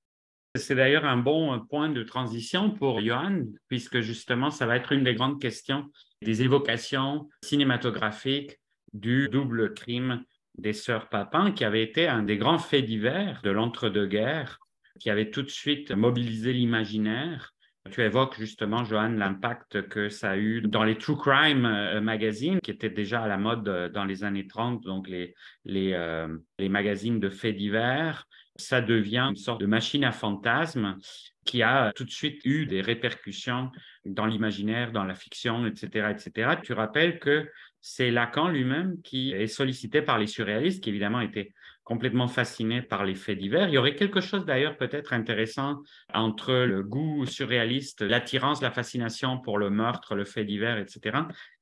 C'est d'ailleurs un bon point de transition pour Johan, puisque justement, ça va être une des grandes questions des évocations cinématographiques du double crime des sœurs Papin, qui avait été un des grands faits divers de l'entre-deux-guerres, qui avait tout de suite mobilisé l'imaginaire tu évoques justement, Johan, l'impact que ça a eu dans les True Crime euh, magazines, qui étaient déjà à la mode euh, dans les années 30, donc les, euh, les magazines de faits divers. Ça devient une sorte de machine à fantasmes qui a tout de suite eu des répercussions dans l'imaginaire, dans la fiction, etc., etc. Tu rappelles que c'est Lacan lui-même qui est sollicité par les surréalistes, qui évidemment étaient complètement fasciné par les faits divers. Il y aurait quelque chose d'ailleurs peut-être intéressant entre le goût surréaliste, l'attirance, la fascination pour le meurtre, le fait divers, etc.,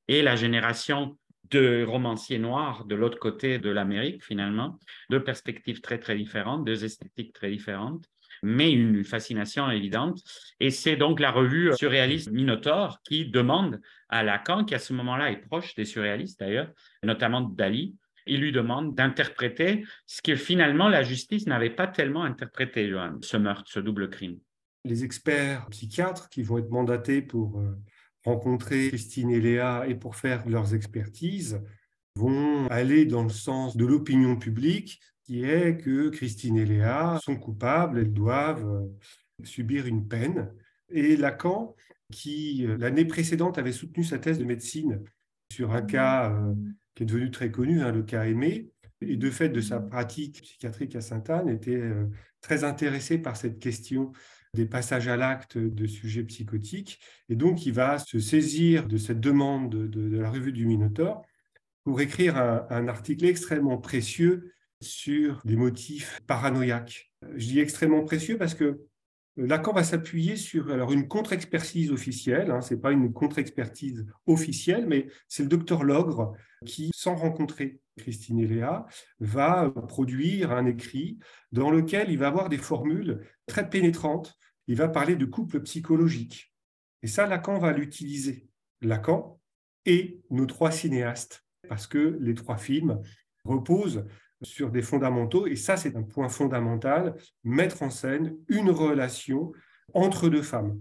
et la génération de romanciers noirs de l'autre côté de l'Amérique, finalement, deux perspectives très, très différentes, deux esthétiques très différentes, mais une fascination évidente. Et c'est donc la revue surréaliste Minotaur qui demande à Lacan, qui à ce moment-là est proche des surréalistes d'ailleurs, notamment Dali, il lui demande d'interpréter ce que finalement la justice n'avait pas tellement interprété, Johan, ce meurtre, ce double crime. Les experts psychiatres qui vont être mandatés pour euh, rencontrer Christine et Léa et pour faire leurs expertises vont aller dans le sens de l'opinion publique qui est que Christine et Léa sont coupables, elles doivent euh, subir une peine. Et Lacan, qui euh, l'année précédente avait soutenu sa thèse de médecine sur un cas qui est devenu très connu, hein, le cas Aimé, et de fait de sa pratique psychiatrique à Sainte-Anne, était euh, très intéressé par cette question des passages à l'acte de sujets psychotiques. Et donc, il va se saisir de cette demande de, la revue du Minotaure pour écrire un, article extrêmement précieux sur des motifs paranoïaques. Je dis extrêmement précieux parce que Lacan va s'appuyer sur alors une contre-expertise officielle, hein, ce n'est pas une contre-expertise officielle, mais c'est le docteur Logre qui, sans rencontrer Christine et Léa, va produire un écrit dans lequel il va avoir des formules très pénétrantes. Il va parler de couple psychologique. Et ça, Lacan va l'utiliser. Lacan et nos trois cinéastes, parce que les trois films reposent sur des fondamentaux, et ça c'est un point fondamental, mettre en scène une relation entre deux femmes.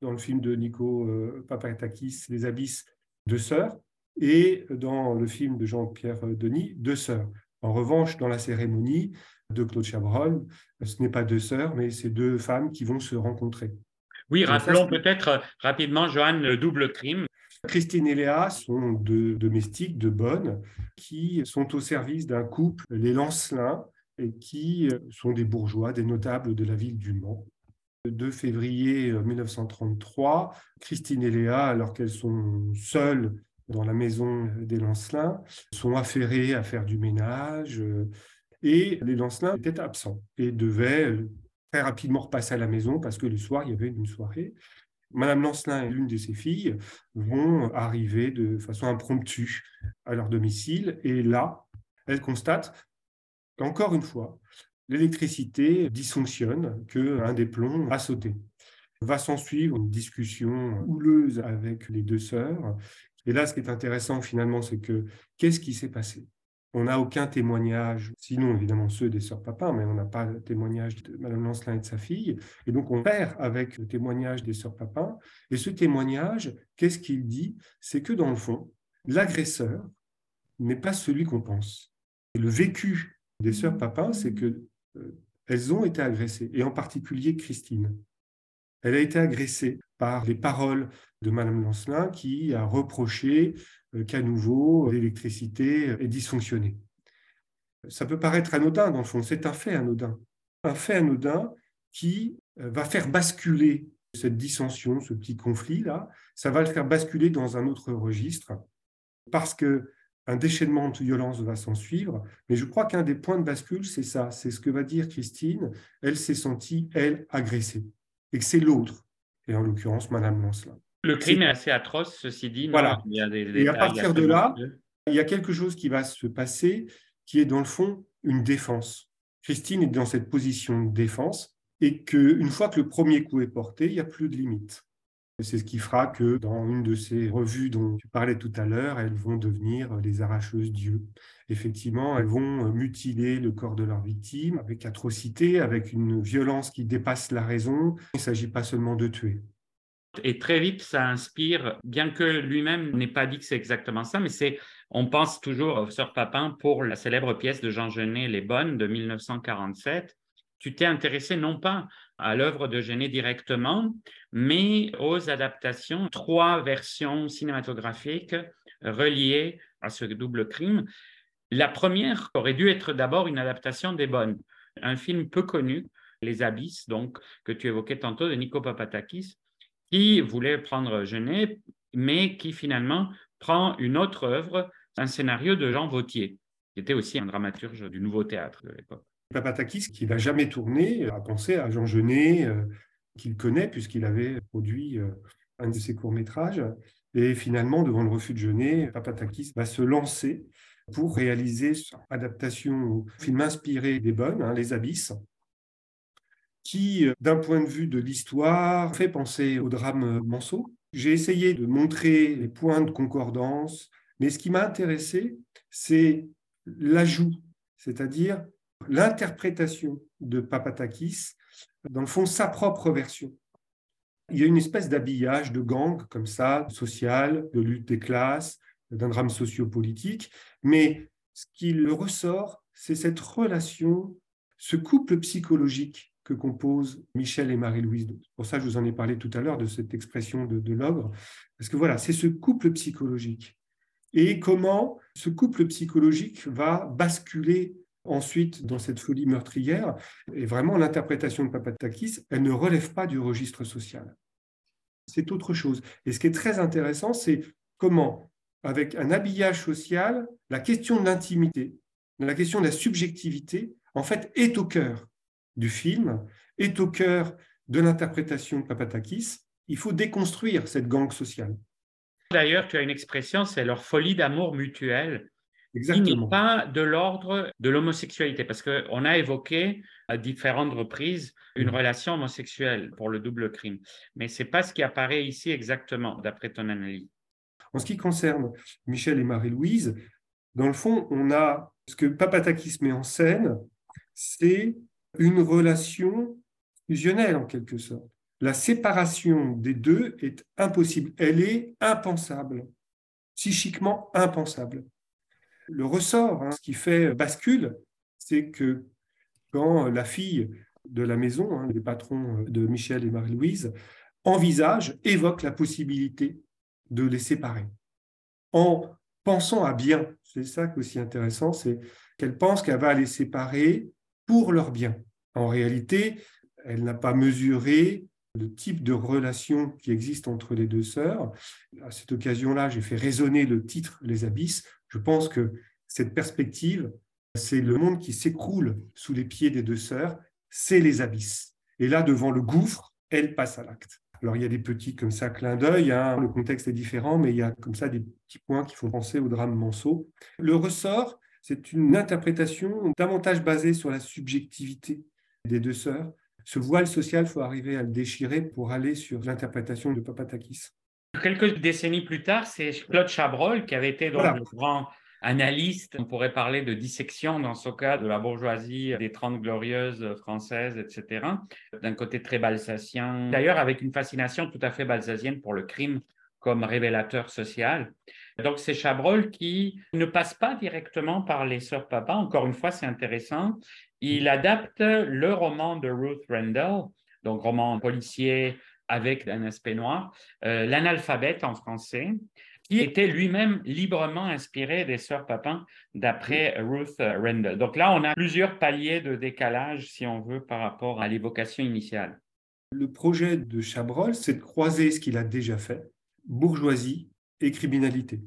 Dans le film de Nico euh, Papatakis, Les abysses, deux sœurs, et dans le film de Jean-Pierre Denis, deux sœurs. En revanche, dans la cérémonie de Claude Chabrol, ce n'est pas deux sœurs, mais c'est deux femmes qui vont se rencontrer. Oui, rappelons peut-être rapidement, Joanne, le double crime. Christine et Léa sont deux domestiques de bonnes qui sont au service d'un couple, les Lancelin, et qui sont des bourgeois, des notables de la ville du Mans. Le 2 février 1933, Christine et Léa, alors qu'elles sont seules dans la maison des Lancelin, sont affairées à faire du ménage et les Lancelin étaient absents et devaient très rapidement repasser à la maison parce que le soir, il y avait une soirée. Madame Lancelin et l'une de ses filles vont arriver de façon impromptue à leur domicile et là, elles constatent qu'encore une fois, l'électricité dysfonctionne, qu'un des plombs a sauté. Va s'en suivre une discussion houleuse avec les deux sœurs. Et là, ce qui est intéressant finalement, c'est que qu'est-ce qui s'est passé? On n'a aucun témoignage, sinon évidemment ceux des sœurs Papin, mais on n'a pas le témoignage de Madame Lancelin et de sa fille. Et donc on perd avec le témoignage des sœurs Papin. Et ce témoignage, qu'est-ce qu'il dit? C'est que dans le fond, l'agresseur n'est pas celui qu'on pense. Et le vécu des sœurs Papin, c'est que euh, elles ont été agressées, et en particulier Christine. Elle a été agressée par les paroles de Madame Lancelin qui a reproché qu'à nouveau l'électricité est dysfonctionnée. Ça peut paraître anodin dans le fond, c'est un fait anodin. Un fait anodin qui euh, va faire basculer cette dissension, ce petit conflit-là, ça va le faire basculer dans un autre registre parce que un déchaînement de violence va s'en suivre. Mais je crois qu'un des points de bascule, c'est ça, c'est ce que va dire Christine. Elle s'est sentie, elle, agressée. Et que c'est l'autre, et en l'occurrence Madame Lancelin. Le crime est assez atroce, ceci dit. Voilà. et à partir de là, il y a quelque chose qui va se passer qui est dans le fond une défense. Christine est dans cette position de défense et qu'une fois que le premier coup est porté, il n'y a plus de limite. C'est ce qui fera que dans une de ces revues dont tu parlais tout à l'heure, elles vont devenir les arracheuses Dieu. Effectivement, elles vont mutiler le corps de leur victime avec atrocité, avec une violence qui dépasse la raison. Il ne s'agit pas seulement de tuer. Et très vite, ça inspire, bien que lui-même n'ait pas dit que c'est exactement ça, mais c'est, on pense toujours au Sœur Papin pour la célèbre pièce de Jean Genet, Les Bonnes, de 1947. Tu t'es intéressé non pas à l'œuvre de Genet directement, mais aux adaptations, trois versions cinématographiques reliées à ce double crime. La première aurait dû être d'abord une adaptation des Bonnes, un film peu connu, Les Abysses, donc, que tu évoquais tantôt, de Nico Papatakis, qui voulait prendre Genet, mais qui finalement prend une autre œuvre, un scénario de Jean Vautier, qui était aussi un dramaturge du nouveau théâtre de l'époque. Papatakis, qui n'a jamais tourné, a pensé à Jean Genet, euh, qu'il connaît puisqu'il avait produit euh, un de ses courts-métrages. Et finalement, devant le refus de Genet, Papatakis va se lancer pour réaliser son adaptation au film inspiré des Bonnes, hein, Les Abysses, qui, euh, d'un point de vue de l'histoire, fait penser au drame Manceau. J'ai essayé de montrer les points de concordance, mais ce qui m'a intéressé, c'est l'ajout, c'est-à-dire l'interprétation de Papatakis, dans le fond, sa propre version. Il y a une espèce d'habillage de gang comme ça, social, de lutte des classes, d'un drame sociopolitique, mais ce qui le ressort, c'est cette relation, ce couple psychologique que composent Michel et Marie-Louise. Pour ça, je vous en ai parlé tout à l'heure de cette expression de, de l'ogre, parce que voilà, c'est ce couple psychologique. Et comment ce couple psychologique va basculer ensuite dans cette folie meurtrière. Et vraiment, l'interprétation de Papatakis, elle ne relève pas du registre social. C'est autre chose. Et ce qui est très intéressant, c'est comment, avec un habillage social, la question de l'intimité, la question de la subjectivité, en fait, est au cœur du film, est au cœur de l'interprétation de Papatakis. Il faut déconstruire cette gangue sociale. D'ailleurs, tu as une expression, c'est leur folie d'amour mutuel. Exactement. Qui n'est pas de l'ordre de l'homosexualité, parce qu'on a évoqué à différentes reprises une relation homosexuelle pour le double crime. Mais ce n'est pas ce qui apparaît ici exactement, d'après ton analyse. En ce qui concerne Michel et Marie-Louise, dans le fond, on a ce que Papatakis met en scène, c'est une relation fusionnelle en quelque sorte. La séparation des deux est impossible, elle est impensable, psychiquement impensable. Le ressort, hein, ce qui fait bascule, c'est que quand la fille de la maison, hein, les patrons de Michel et Marie-Louise, envisage, évoque la possibilité de les séparer. En pensant à bien, c'est ça qui est aussi intéressant, c'est qu'elle pense qu'elle va les séparer pour leur bien. En réalité, elle n'a pas mesuré le type de relation qui existe entre les deux sœurs. À cette occasion-là, j'ai fait résonner le titre Les abysses. Je pense que cette perspective, c'est le monde qui s'écroule sous les pieds des deux sœurs, c'est les abysses. Et là, devant le gouffre, elle passe à l'acte. Alors, il y a des petits comme ça clins d'œil, hein, le contexte est différent, mais il y a comme ça des petits points qui font penser au drame Manceau. Le ressort, c'est une interprétation davantage basée sur la subjectivité des deux sœurs. Ce voile social, il faut arriver à le déchirer pour aller sur l'interprétation de Papatakis. Quelques décennies plus tard, c'est Claude Chabrol qui avait été donc Voilà. le grand analyste. On pourrait parler de dissection dans ce cas de la bourgeoisie des Trente Glorieuses françaises, etc. D'un côté très balsacien, d'ailleurs avec une fascination tout à fait balsacienne pour le crime comme révélateur social. Donc c'est Chabrol qui ne passe pas directement par les sœurs papa. Encore une fois, c'est intéressant. Il adapte le roman de Ruth Rendell, donc roman policier avec un aspect noir, euh, L'analphabète en français, qui était lui-même librement inspiré des sœurs Papin d'après Ruth Rendell. Donc là, on a plusieurs paliers de décalage, si on veut, par rapport à l'évocation initiale. Le projet de Chabrol, c'est de croiser ce qu'il a déjà fait, bourgeoisie et criminalité.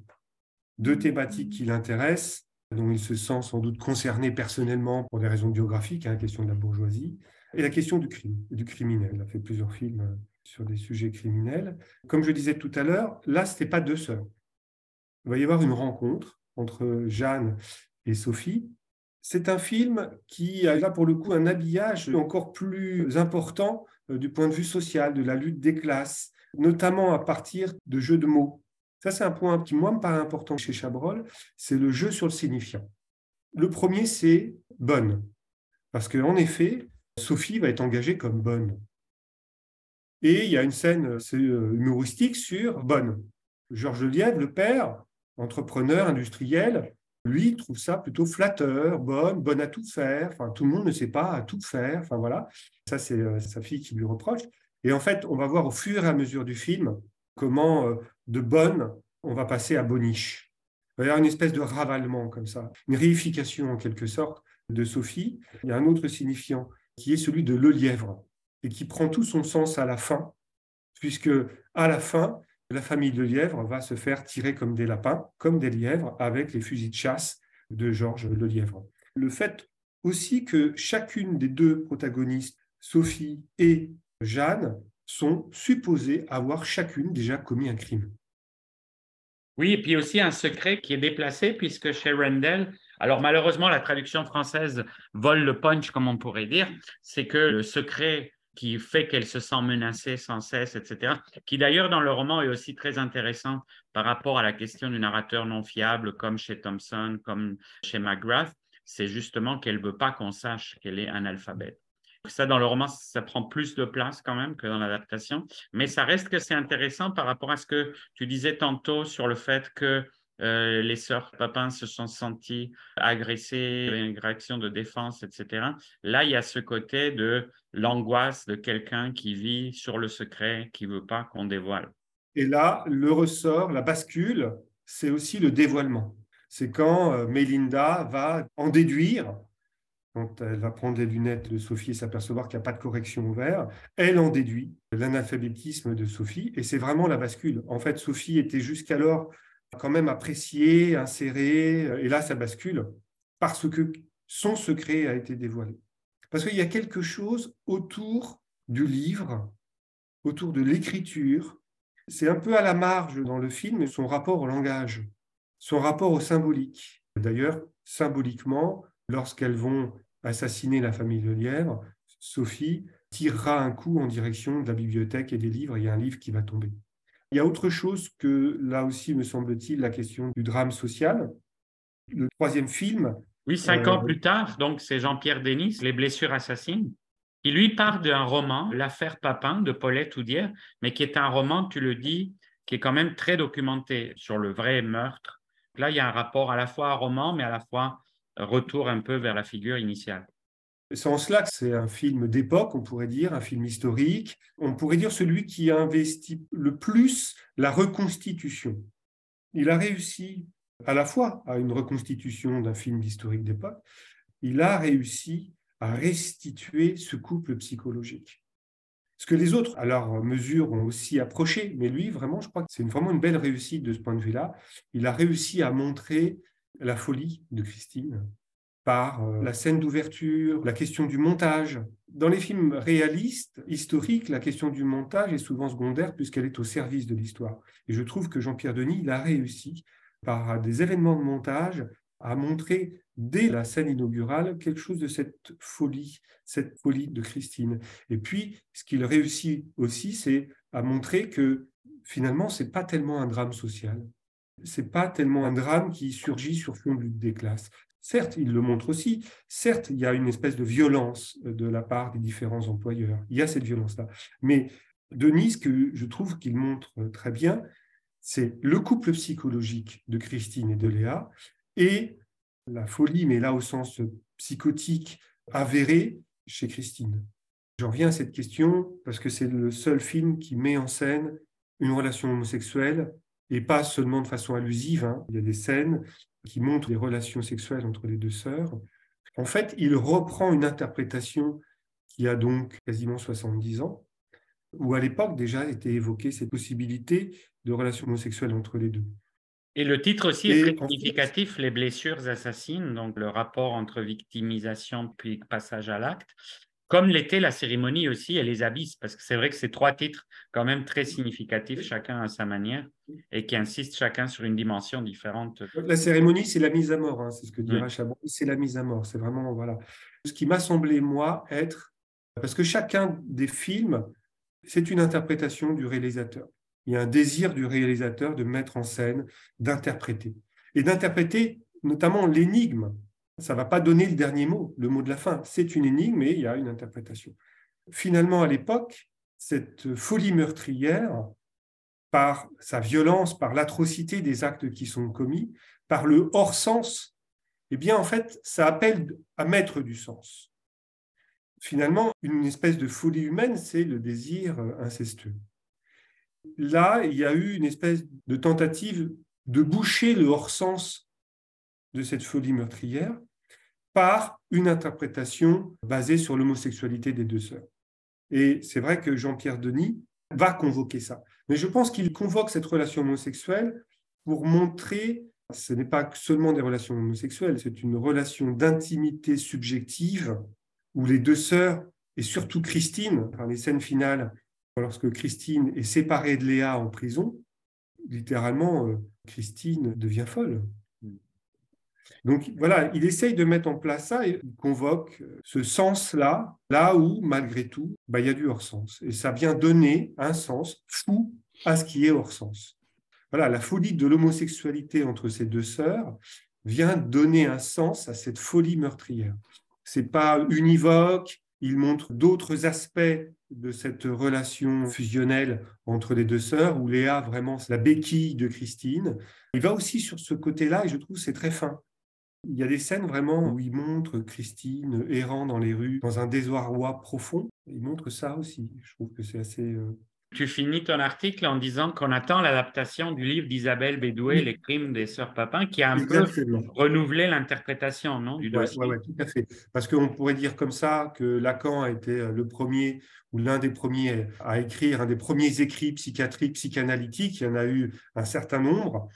Deux thématiques qui l'intéressent, dont il se sent sans doute concerné personnellement pour des raisons biographiques, hein, la question de la bourgeoisie, et la question du crime, du criminel. Il a fait plusieurs films sur des sujets criminels. Comme je disais tout à l'heure, là, ce n'était pas deux sœurs. Il va y avoir une rencontre entre Jeanne et Sophie. C'est un film qui a là pour le coup un habillage encore plus important euh, du point de vue social, de la lutte des classes, notamment à partir de jeux de mots. Ça, c'est un point qui, moi, me paraît important chez Chabrol, c'est le jeu sur le signifiant. Le premier, c'est bonne. Parce qu'en effet, Sophie va être engagée comme bonne. Et il y a une scène euh, humoristique sur bonne. Georges Lièvre, le père, entrepreneur, industriel, lui trouve ça plutôt flatteur, bonne, bonne à tout faire. Enfin, tout le monde ne sait pas à tout faire. Enfin voilà, ça c'est euh, sa fille qui lui reproche. Et en fait, on va voir au fur et à mesure du film comment euh, de bonne on va passer à boniche. Il y avoir une espèce de ravalement comme ça, une réification en quelque sorte de Sophie. Il y a un autre signifiant qui est celui de le lièvre et qui prend tout son sens à la fin, puisque à la fin, la famille de lièvre va se faire tirer comme des lapins, comme des lièvres, avec les fusils de chasse de Georges Le Lièvre. Le fait aussi que chacune des deux protagonistes, Sophie et Jeanne, sont supposées avoir chacune déjà commis un crime. Oui, et puis aussi un secret qui est déplacé, puisque chez Rendell, alors malheureusement, la traduction française vole le punch, comme on pourrait dire, c'est que le secret qui fait qu'elle se sent menacée sans cesse, etc., qui d'ailleurs dans le roman est aussi très intéressant par rapport à la question du narrateur non fiable, comme chez Thompson, comme chez McGrath, c'est justement qu'elle ne veut pas qu'on sache qu'elle est analphabète. Ça, dans le roman, ça prend plus de place quand même que dans l'adaptation, mais ça reste que c'est intéressant par rapport à ce que tu disais tantôt sur le fait que euh, les sœurs Papin se sont senties agressées, une réaction de défense, etc. Là, il y a ce côté de l'angoisse de quelqu'un qui vit sur le secret, qui ne veut pas qu'on dévoile. Et là, le ressort, la bascule, c'est aussi le dévoilement. C'est quand euh, Mélinda va en déduire, quand elle va prendre les lunettes de Sophie et s'apercevoir qu'il n'y a pas de correction ouverte, elle en déduit l'analphabétisme de Sophie, et c'est vraiment la bascule. En fait, Sophie était jusqu'alors quand même appréciée, insérée, et là, ça bascule. parce que son secret a été dévoilé. Parce qu'il y a quelque chose autour du livre, autour de l'écriture. C'est un peu à la marge dans le film son rapport au langage, son rapport au symbolique. D'ailleurs, symboliquement, lorsqu'elles vont assassiner la famille de Lièvre, Sophie tirera un coup en direction de la bibliothèque et des livres. Il y a un livre qui va tomber. Il y a autre chose que, là aussi, me semble-t-il, la question du drame social. Le troisième film. Oui, cinq ans euh, plus tard, donc c'est Jean-Pierre Denis, Les blessures assassines. Il lui part d'un roman, L'affaire Papin de Paulette Oudière, mais qui est un roman, tu le dis, qui est quand même très documenté sur le vrai meurtre. Là, il y a un rapport à la fois à roman, mais à la fois retour un peu vers la figure initiale. En cela c'est un film d'époque, on pourrait dire, un film historique. On pourrait dire celui qui a investi le plus la reconstitution. Il a réussi à la fois à une reconstitution d'un film historique d'époque, il a réussi à restituer ce couple psychologique. Ce que les autres, à leur mesure, ont aussi approché, mais lui, vraiment, je crois que c'est vraiment une belle réussite de ce point de vue-là. Il a réussi à montrer la folie de Christine par la scène d'ouverture, la question du montage. Dans les films réalistes, historiques, la question du montage est souvent secondaire puisqu'elle est au service de l'histoire. Et je trouve que Jean-Pierre Denis, il a réussi par des événements de montage à montrer dès la scène inaugurale quelque chose de cette folie, cette folie de Christine. Et puis, ce qu'il réussit aussi, c'est à montrer que finalement, c'est pas tellement un drame social. C'est pas tellement un drame qui surgit sur fond de lutte des classes. Certes, il le montre aussi. Certes, il y a une espèce de violence de la part des différents employeurs. Il y a cette violence-là. Mais Denis, que je trouve qu'il montre très bien, c'est le couple psychologique de Christine et de Léa et la folie, mais là au sens psychotique, avérée chez Christine. J'en reviens à cette question parce que c'est le seul film qui met en scène une relation homosexuelle et pas seulement de façon allusive. Hein. Il y a des scènes qui montrent les relations sexuelles entre les deux sœurs. En fait, il reprend une interprétation qui a donc quasiment 70 ans, où à l'époque déjà était évoquée cette possibilité de relations homosexuelles entre les deux. Et le titre aussi est très significatif, Les blessures assassines, donc le rapport entre victimisation puis passage à l'acte comme l'était la cérémonie aussi et les abysses, parce que c'est vrai que c'est trois titres quand même très significatifs, chacun à sa manière, et qui insistent chacun sur une dimension différente. La cérémonie, c'est la mise à mort, hein, c'est ce que dira Chabon, c'est la mise à mort, c'est vraiment, voilà. Ce qui m'a semblé, moi, être, parce que chacun des films, c'est une interprétation du réalisateur. Il y a un désir du réalisateur de mettre en scène, d'interpréter, et d'interpréter notamment l'énigme ça ne va pas donner le dernier mot, le mot de la fin. C'est une énigme, mais il y a une interprétation. Finalement, à l'époque, cette folie meurtrière, par sa violence, par l'atrocité des actes qui sont commis, par le hors-sens, eh bien, en fait, ça appelle à mettre du sens. Finalement, une espèce de folie humaine, c'est le désir incestueux. Là, il y a eu une espèce de tentative de boucher le hors-sens de cette folie meurtrière par une interprétation basée sur l'homosexualité des deux sœurs. Et c'est vrai que Jean-Pierre Denis va convoquer ça. Mais je pense qu'il convoque cette relation homosexuelle pour montrer ce n'est pas seulement des relations homosexuelles, c'est une relation d'intimité subjective où les deux sœurs, et surtout Christine, dans les scènes finales, lorsque Christine est séparée de Léa en prison, littéralement, euh, Christine devient folle. Donc voilà, il essaye de mettre en place ça et convoque ce sens-là, là où, malgré tout, bah, il y a du hors-sens. Et ça vient donner un sens fou à ce qui est hors-sens. Voilà, la folie de l'homosexualité entre ces deux sœurs vient donner un sens à cette folie meurtrière. C'est pas univoque, il montre d'autres aspects de cette relation fusionnelle entre les deux sœurs, où Léa, vraiment, c'est la béquille de Christine. Il va aussi sur ce côté-là, et je trouve c'est très fin. Il y a des scènes vraiment où il montre Christine errant dans les rues, dans un désarroi profond. Il montre ça aussi. Je trouve que c'est assez. Euh, tu finis ton article en disant qu'on attend l'adaptation du livre d'Isabelle Bédoué, Les crimes des sœurs Papin, qui a un peu renouvelé l'interprétation, non Oui, tout à fait. Parce qu'on pourrait dire comme ça que Lacan a été euh, le premier ou l'un des premiers à écrire, un des premiers écrits psychiatriques, psychanalytiques. Il y en a eu un certain nombre.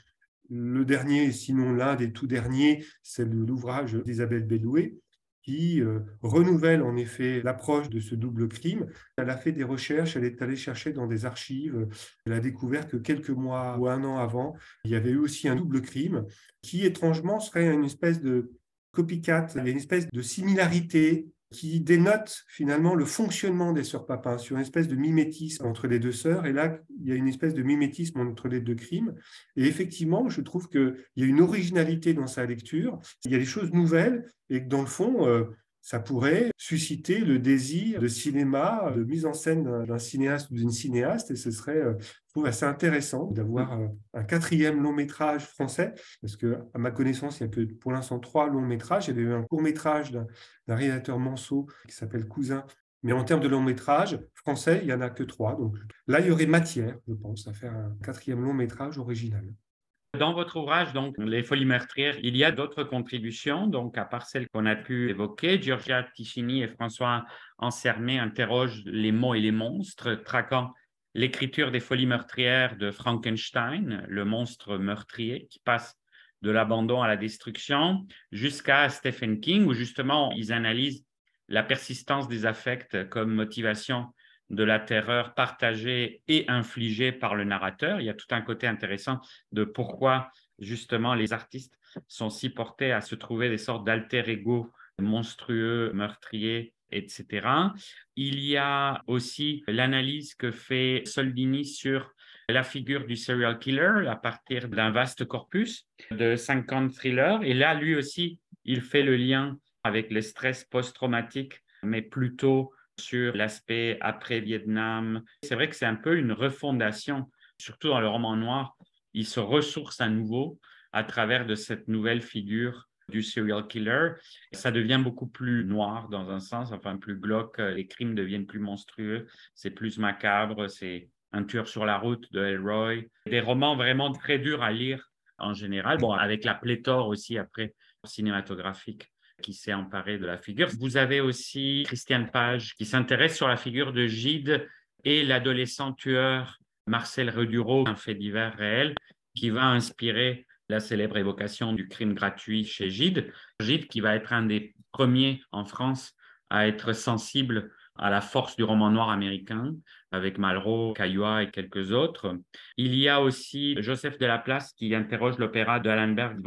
Le dernier, sinon l'un des tout derniers, c'est l'ouvrage d'Isabelle Belloué, qui euh, renouvelle en effet l'approche de ce double crime. Elle a fait des recherches, elle est allée chercher dans des archives, elle a découvert que quelques mois ou un an avant, il y avait eu aussi un double crime qui étrangement serait une espèce de copycat, une espèce de similarité qui dénote finalement le fonctionnement des sœurs Papin sur une espèce de mimétisme entre les deux sœurs. Et là, il y a une espèce de mimétisme entre les deux crimes. Et effectivement, je trouve qu'il y a une originalité dans sa lecture. Il y a des choses nouvelles et que dans le fond, euh, ça pourrait susciter le désir de cinéma, de mise en scène d'un cinéaste ou d'une cinéaste, et ce serait, euh, je trouve, assez intéressant d'avoir euh, un quatrième long métrage français, parce que, à ma connaissance, il y a que pour l'instant trois longs métrages. Il y avait eu un court métrage d'un réalisateur Manceau qui s'appelle Cousin, mais en termes de long métrage français, il n'y en a que trois. Donc là, il y aurait matière, je pense, à faire un quatrième long métrage original. Dans votre ouvrage, donc, Les folies meurtrières, il y a d'autres contributions, donc, à part celles qu'on a pu évoquer. Giorgia Ticini et François Ansermé interrogent les mots et les monstres, traquant l'écriture des folies meurtrières de Frankenstein, le monstre meurtrier qui passe de l'abandon à la destruction, jusqu'à Stephen King, où justement ils analysent la persistance des affects comme motivation de la terreur partagée et infligée par le narrateur. Il y a tout un côté intéressant de pourquoi justement les artistes sont si portés à se trouver des sortes d'alter ego monstrueux, meurtriers, etc. Il y a aussi l'analyse que fait Soldini sur la figure du serial killer à partir d'un vaste corpus de 50 thrillers. Et là, lui aussi, il fait le lien avec le stress post-traumatique, mais plutôt sur l'aspect après-Vietnam. C'est vrai que c'est un peu une refondation, surtout dans le roman noir. Il se ressource à nouveau à travers de cette nouvelle figure du serial killer. Ça devient beaucoup plus noir dans un sens, enfin plus glauque. Les crimes deviennent plus monstrueux, c'est plus macabre, c'est un tueur sur la route de Elroy. Des romans vraiment très durs à lire en général, bon, avec la pléthore aussi après cinématographique qui s'est emparé de la figure. Vous avez aussi Christiane Page qui s'intéresse sur la figure de Gide et l'adolescent tueur Marcel Redureau, un fait divers réel, qui va inspirer la célèbre évocation du crime gratuit chez Gide. Gide qui va être un des premiers en France à être sensible à la force du roman noir américain, avec Malraux, Caillois et quelques autres. Il y a aussi Joseph de Laplace qui interroge l'opéra de Allenberg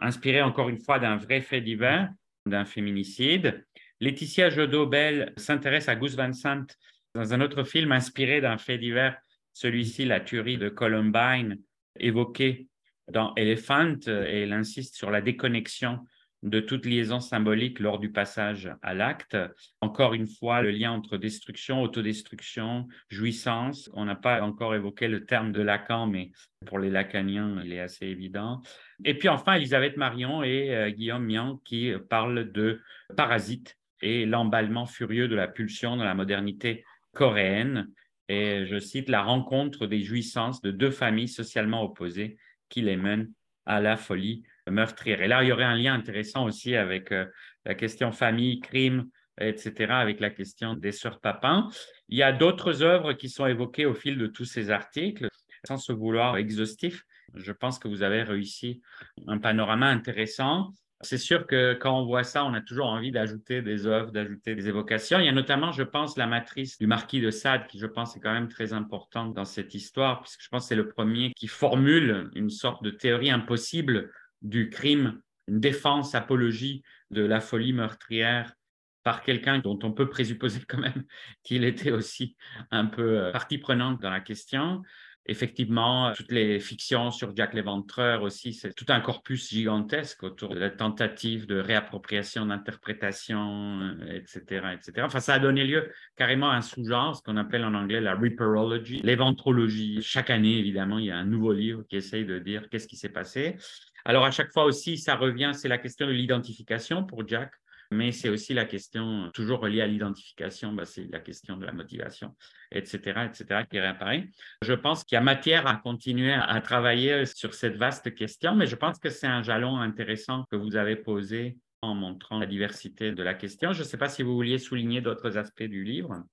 inspiré encore une fois d'un vrai fait divers, d'un féminicide. Laetitia Jodot-Bell s'intéresse à Gus Van Sant dans un autre film inspiré d'un fait divers, celui-ci, la tuerie de Columbine, évoquée dans Elephant, et elle insiste sur la déconnexion de toute liaison symbolique lors du passage à l'acte. Encore une fois, le lien entre destruction, autodestruction, jouissance. On n'a pas encore évoqué le terme de Lacan, mais pour les lacaniens, il est assez évident. Et puis enfin, Elisabeth Marion et euh, Guillaume Mian qui parlent de parasite et l'emballement furieux de la pulsion dans la modernité coréenne. Et je cite la rencontre des jouissances de deux familles socialement opposées qui les mènent à la folie meurtrière. Et là, il y aurait un lien intéressant aussi avec euh, la question famille, crime, etc., avec la question des sœurs Papin. Il y a d'autres œuvres qui sont évoquées au fil de tous ces articles, sans se vouloir exhaustif. Je pense que vous avez réussi un panorama intéressant. C'est sûr que quand on voit ça, on a toujours envie d'ajouter des œuvres, d'ajouter des évocations. Il y a notamment, je pense, la matrice du marquis de Sade, qui, je pense, est quand même très importante dans cette histoire, puisque je pense que c'est le premier qui formule une sorte de théorie impossible du crime, une défense, apologie de la folie meurtrière par quelqu'un dont on peut présupposer quand même qu'il était aussi un peu euh, partie prenante dans la question. Effectivement, toutes les fictions sur Jack l'Éventreur aussi, c'est tout un corpus gigantesque autour de la tentative de réappropriation, d'interprétation, etc., euh, etc. Enfin, ça a donné lieu carrément à un sous-genre, ce qu'on appelle en anglais la Reaperology, l'éventrologie. Chaque année, évidemment, il y a un nouveau livre qui essaye de dire qu'est-ce qui s'est passé. Alors, à chaque fois aussi, ça revient, c'est la question de l'identification pour Jack mais c'est aussi la question, toujours reliée à l'identification, bah, c'est la question de la motivation, etc., etc., qui réapparaît. Je pense qu'il y a matière à continuer à travailler sur cette vaste question, mais je pense que c'est un jalon intéressant que vous avez posé en montrant la diversité de la question. Je ne sais pas si vous vouliez souligner d'autres aspects du livre.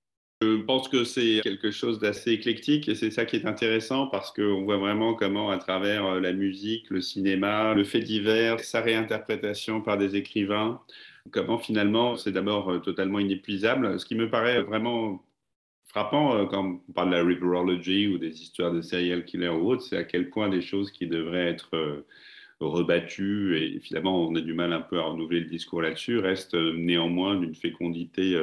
Je pense que c'est quelque chose d'assez éclectique et c'est ça qui est intéressant parce qu'on voit vraiment comment à travers euh, la musique, le cinéma, le fait divers, sa réinterprétation par des écrivains, comment finalement c'est d'abord euh, totalement inépuisable. Ce qui me paraît vraiment frappant euh, quand on parle de la riverology ou des histoires de serial killers ou autres, c'est à quel point des choses qui devraient être rebattues et finalement on a du mal un peu à renouveler le discours là-dessus, restent néanmoins d'une fécondité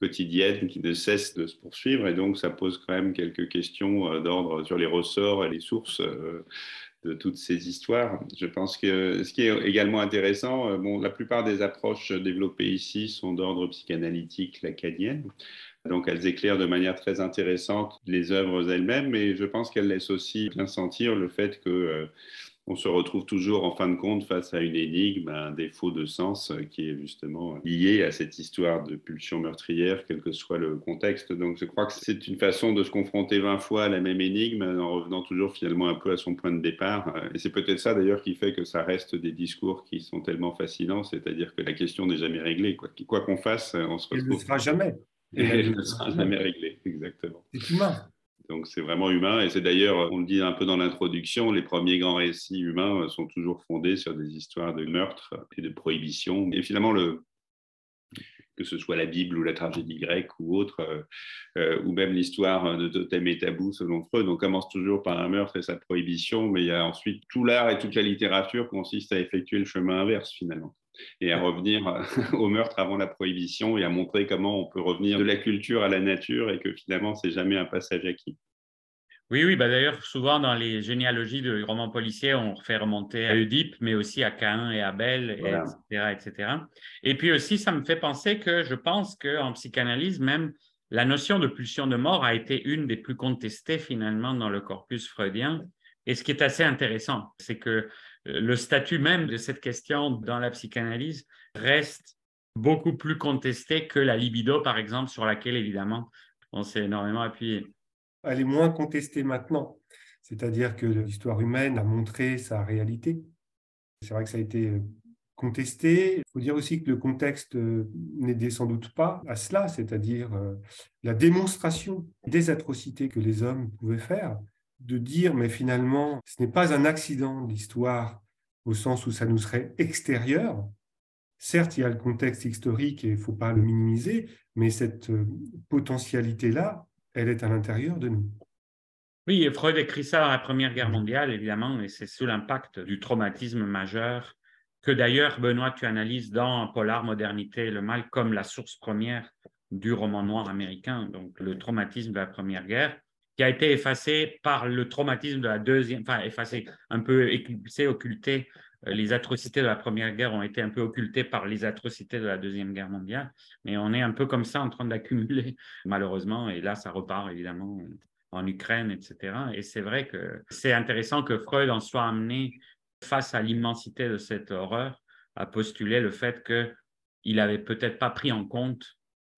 quotidienne qui ne cesse de se poursuivre. Et donc, ça pose quand même quelques questions euh, d'ordre sur les ressorts et les sources euh, de toutes ces histoires. Je pense que ce qui est également intéressant, euh, bon, la plupart des approches développées ici sont d'ordre psychanalytique lacanienne. Donc, elles éclairent de manière très intéressante les œuvres elles-mêmes, mais je pense qu'elles laissent aussi bien sentir le fait que on se retrouve toujours en fin de compte face à une énigme, un défaut de sens euh, qui est justement lié à cette histoire de pulsion meurtrière, quel que soit le contexte. Donc je crois que c'est une façon de se confronter 20 fois à la même énigme en revenant toujours finalement un peu à son point de départ. Euh, et c'est peut-être ça d'ailleurs qui fait que ça reste des discours qui sont tellement fascinants, c'est-à-dire que la question n'est jamais réglée. Quoi qu'on fasse, on se retrouve. Elle ne sera jamais. Elle ne sera jamais réglée, exactement. C'est humain. Donc c'est vraiment humain et c'est d'ailleurs, on le dit un peu dans l'introduction, les premiers grands récits humains sont toujours fondés sur des histoires de meurtre et de prohibition. Et finalement, le, que ce soit la Bible ou la tragédie grecque ou autre, euh, euh, ou même l'histoire de Totem et Tabou selon Freud, on commence toujours par un meurtre et sa prohibition, mais il y a ensuite tout l'art et toute la littérature consiste à effectuer le chemin inverse finalement et à revenir au meurtre avant la prohibition et à montrer comment on peut revenir de la culture à la nature et que finalement, c'est jamais un passage acquis. Oui, oui, bah d'ailleurs, souvent dans les généalogies de romans policiers, on fait remonter à Oedipe, mais aussi à Cain et Abel, etc., etc. Et puis aussi, ça me fait penser que je pense qu'en psychanalyse, même la notion de pulsion de mort a été une des plus contestées finalement dans le corpus freudien. Et ce qui est assez intéressant, c'est que le statut même de cette question dans la psychanalyse reste beaucoup plus contesté que la libido, par exemple, sur laquelle, évidemment, on s'est énormément appuyé. Elle est moins contestée maintenant. C'est-à-dire que l'histoire humaine a montré sa réalité. C'est vrai que ça a été euh, contesté. Il faut dire aussi que le contexte euh, n'aidait sans doute pas à cela, c'est-à-dire euh, la démonstration des atrocités que les hommes pouvaient faire de dire, mais finalement, ce n'est pas un accident de l'histoire au sens où ça nous serait extérieur. Certes, il y a le contexte historique et il ne faut pas le minimiser, mais cette euh, potentialité-là, elle est à l'intérieur de nous. Oui, Freud écrit ça à la Première Guerre mondiale, évidemment, et c'est sous l'impact du traumatisme majeur que d'ailleurs, Benoît, tu analyses dans Polar, Modernité et le mal comme la source première du roman noir américain, donc le traumatisme de la Première Guerre qui a été effacé par le traumatisme de la deuxième, enfin effacé, un peu éclipsé, occulté. Euh, les atrocités de la Première Guerre ont été un peu occultées par les atrocités de la Deuxième Guerre mondiale, mais on est un peu comme ça en train d'accumuler, malheureusement, et là, ça repart évidemment en Ukraine, etc. Et c'est vrai que c'est intéressant que Freud en soit amené face à l'immensité de cette horreur à postuler le fait qu'il n'avait peut-être pas pris en compte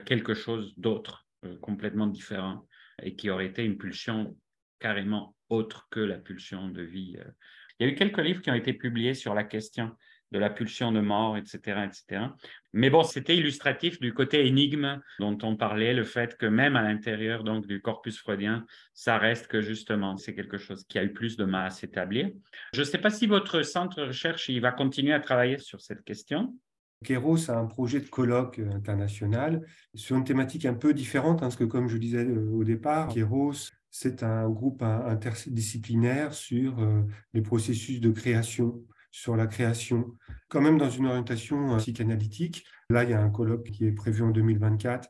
quelque chose d'autre, euh, complètement différent et qui aurait été une pulsion carrément autre que la pulsion de vie. Euh. Il y a eu quelques livres qui ont été publiés sur la question de la pulsion de mort, etc. etc. Mais bon, c'était illustratif du côté énigme dont on parlait, le fait que même à l'intérieur donc du corpus freudien, ça reste que justement, c'est quelque chose qui a eu plus de mal à s'établir. Je ne sais pas si votre centre de recherche il va continuer à travailler sur cette question. Kéros a un projet de colloque euh, international sur une thématique un peu différente, hein, parce que comme je disais euh, au départ, Kéros, c'est un groupe interdisciplinaire sur euh, les processus de création, sur la création, quand même dans une orientation psychanalytique. Là, il y a un colloque qui est prévu en 2024.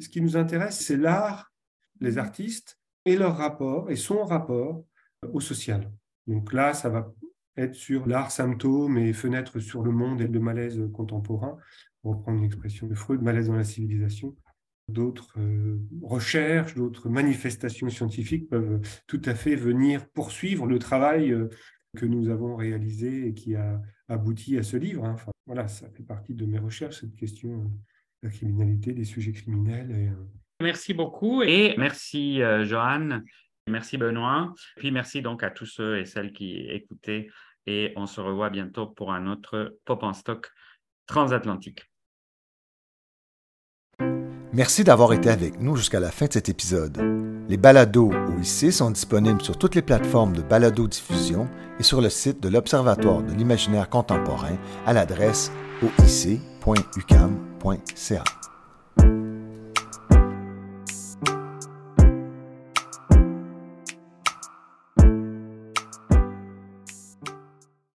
Ce qui nous intéresse, c'est l'art, les artistes et leur rapport, et son rapport au social. Donc là, ça va être sur l'art symptôme et fenêtre sur le monde et le malaise contemporain, pour reprendre une expression de Freud, malaise dans la civilisation. D'autres euh, recherches, d'autres manifestations scientifiques peuvent tout à fait venir poursuivre le travail euh, que nous avons réalisé et qui a abouti à ce livre. Hein. Voilà, ça fait partie de mes recherches, cette question euh, de la criminalité, des sujets criminels. Merci beaucoup et merci Johan Merci Benoît. Puis merci donc à tous ceux et celles qui écoutaient et on se revoit bientôt pour un autre Pop en stock transatlantique. Merci d'avoir été avec nous jusqu'à la fin de cet épisode. Les balados OIC sont disponibles sur toutes les plateformes de balado-diffusion et sur le site de l'Observatoire de l'imaginaire contemporain à l'adresse oic.ucam.ca.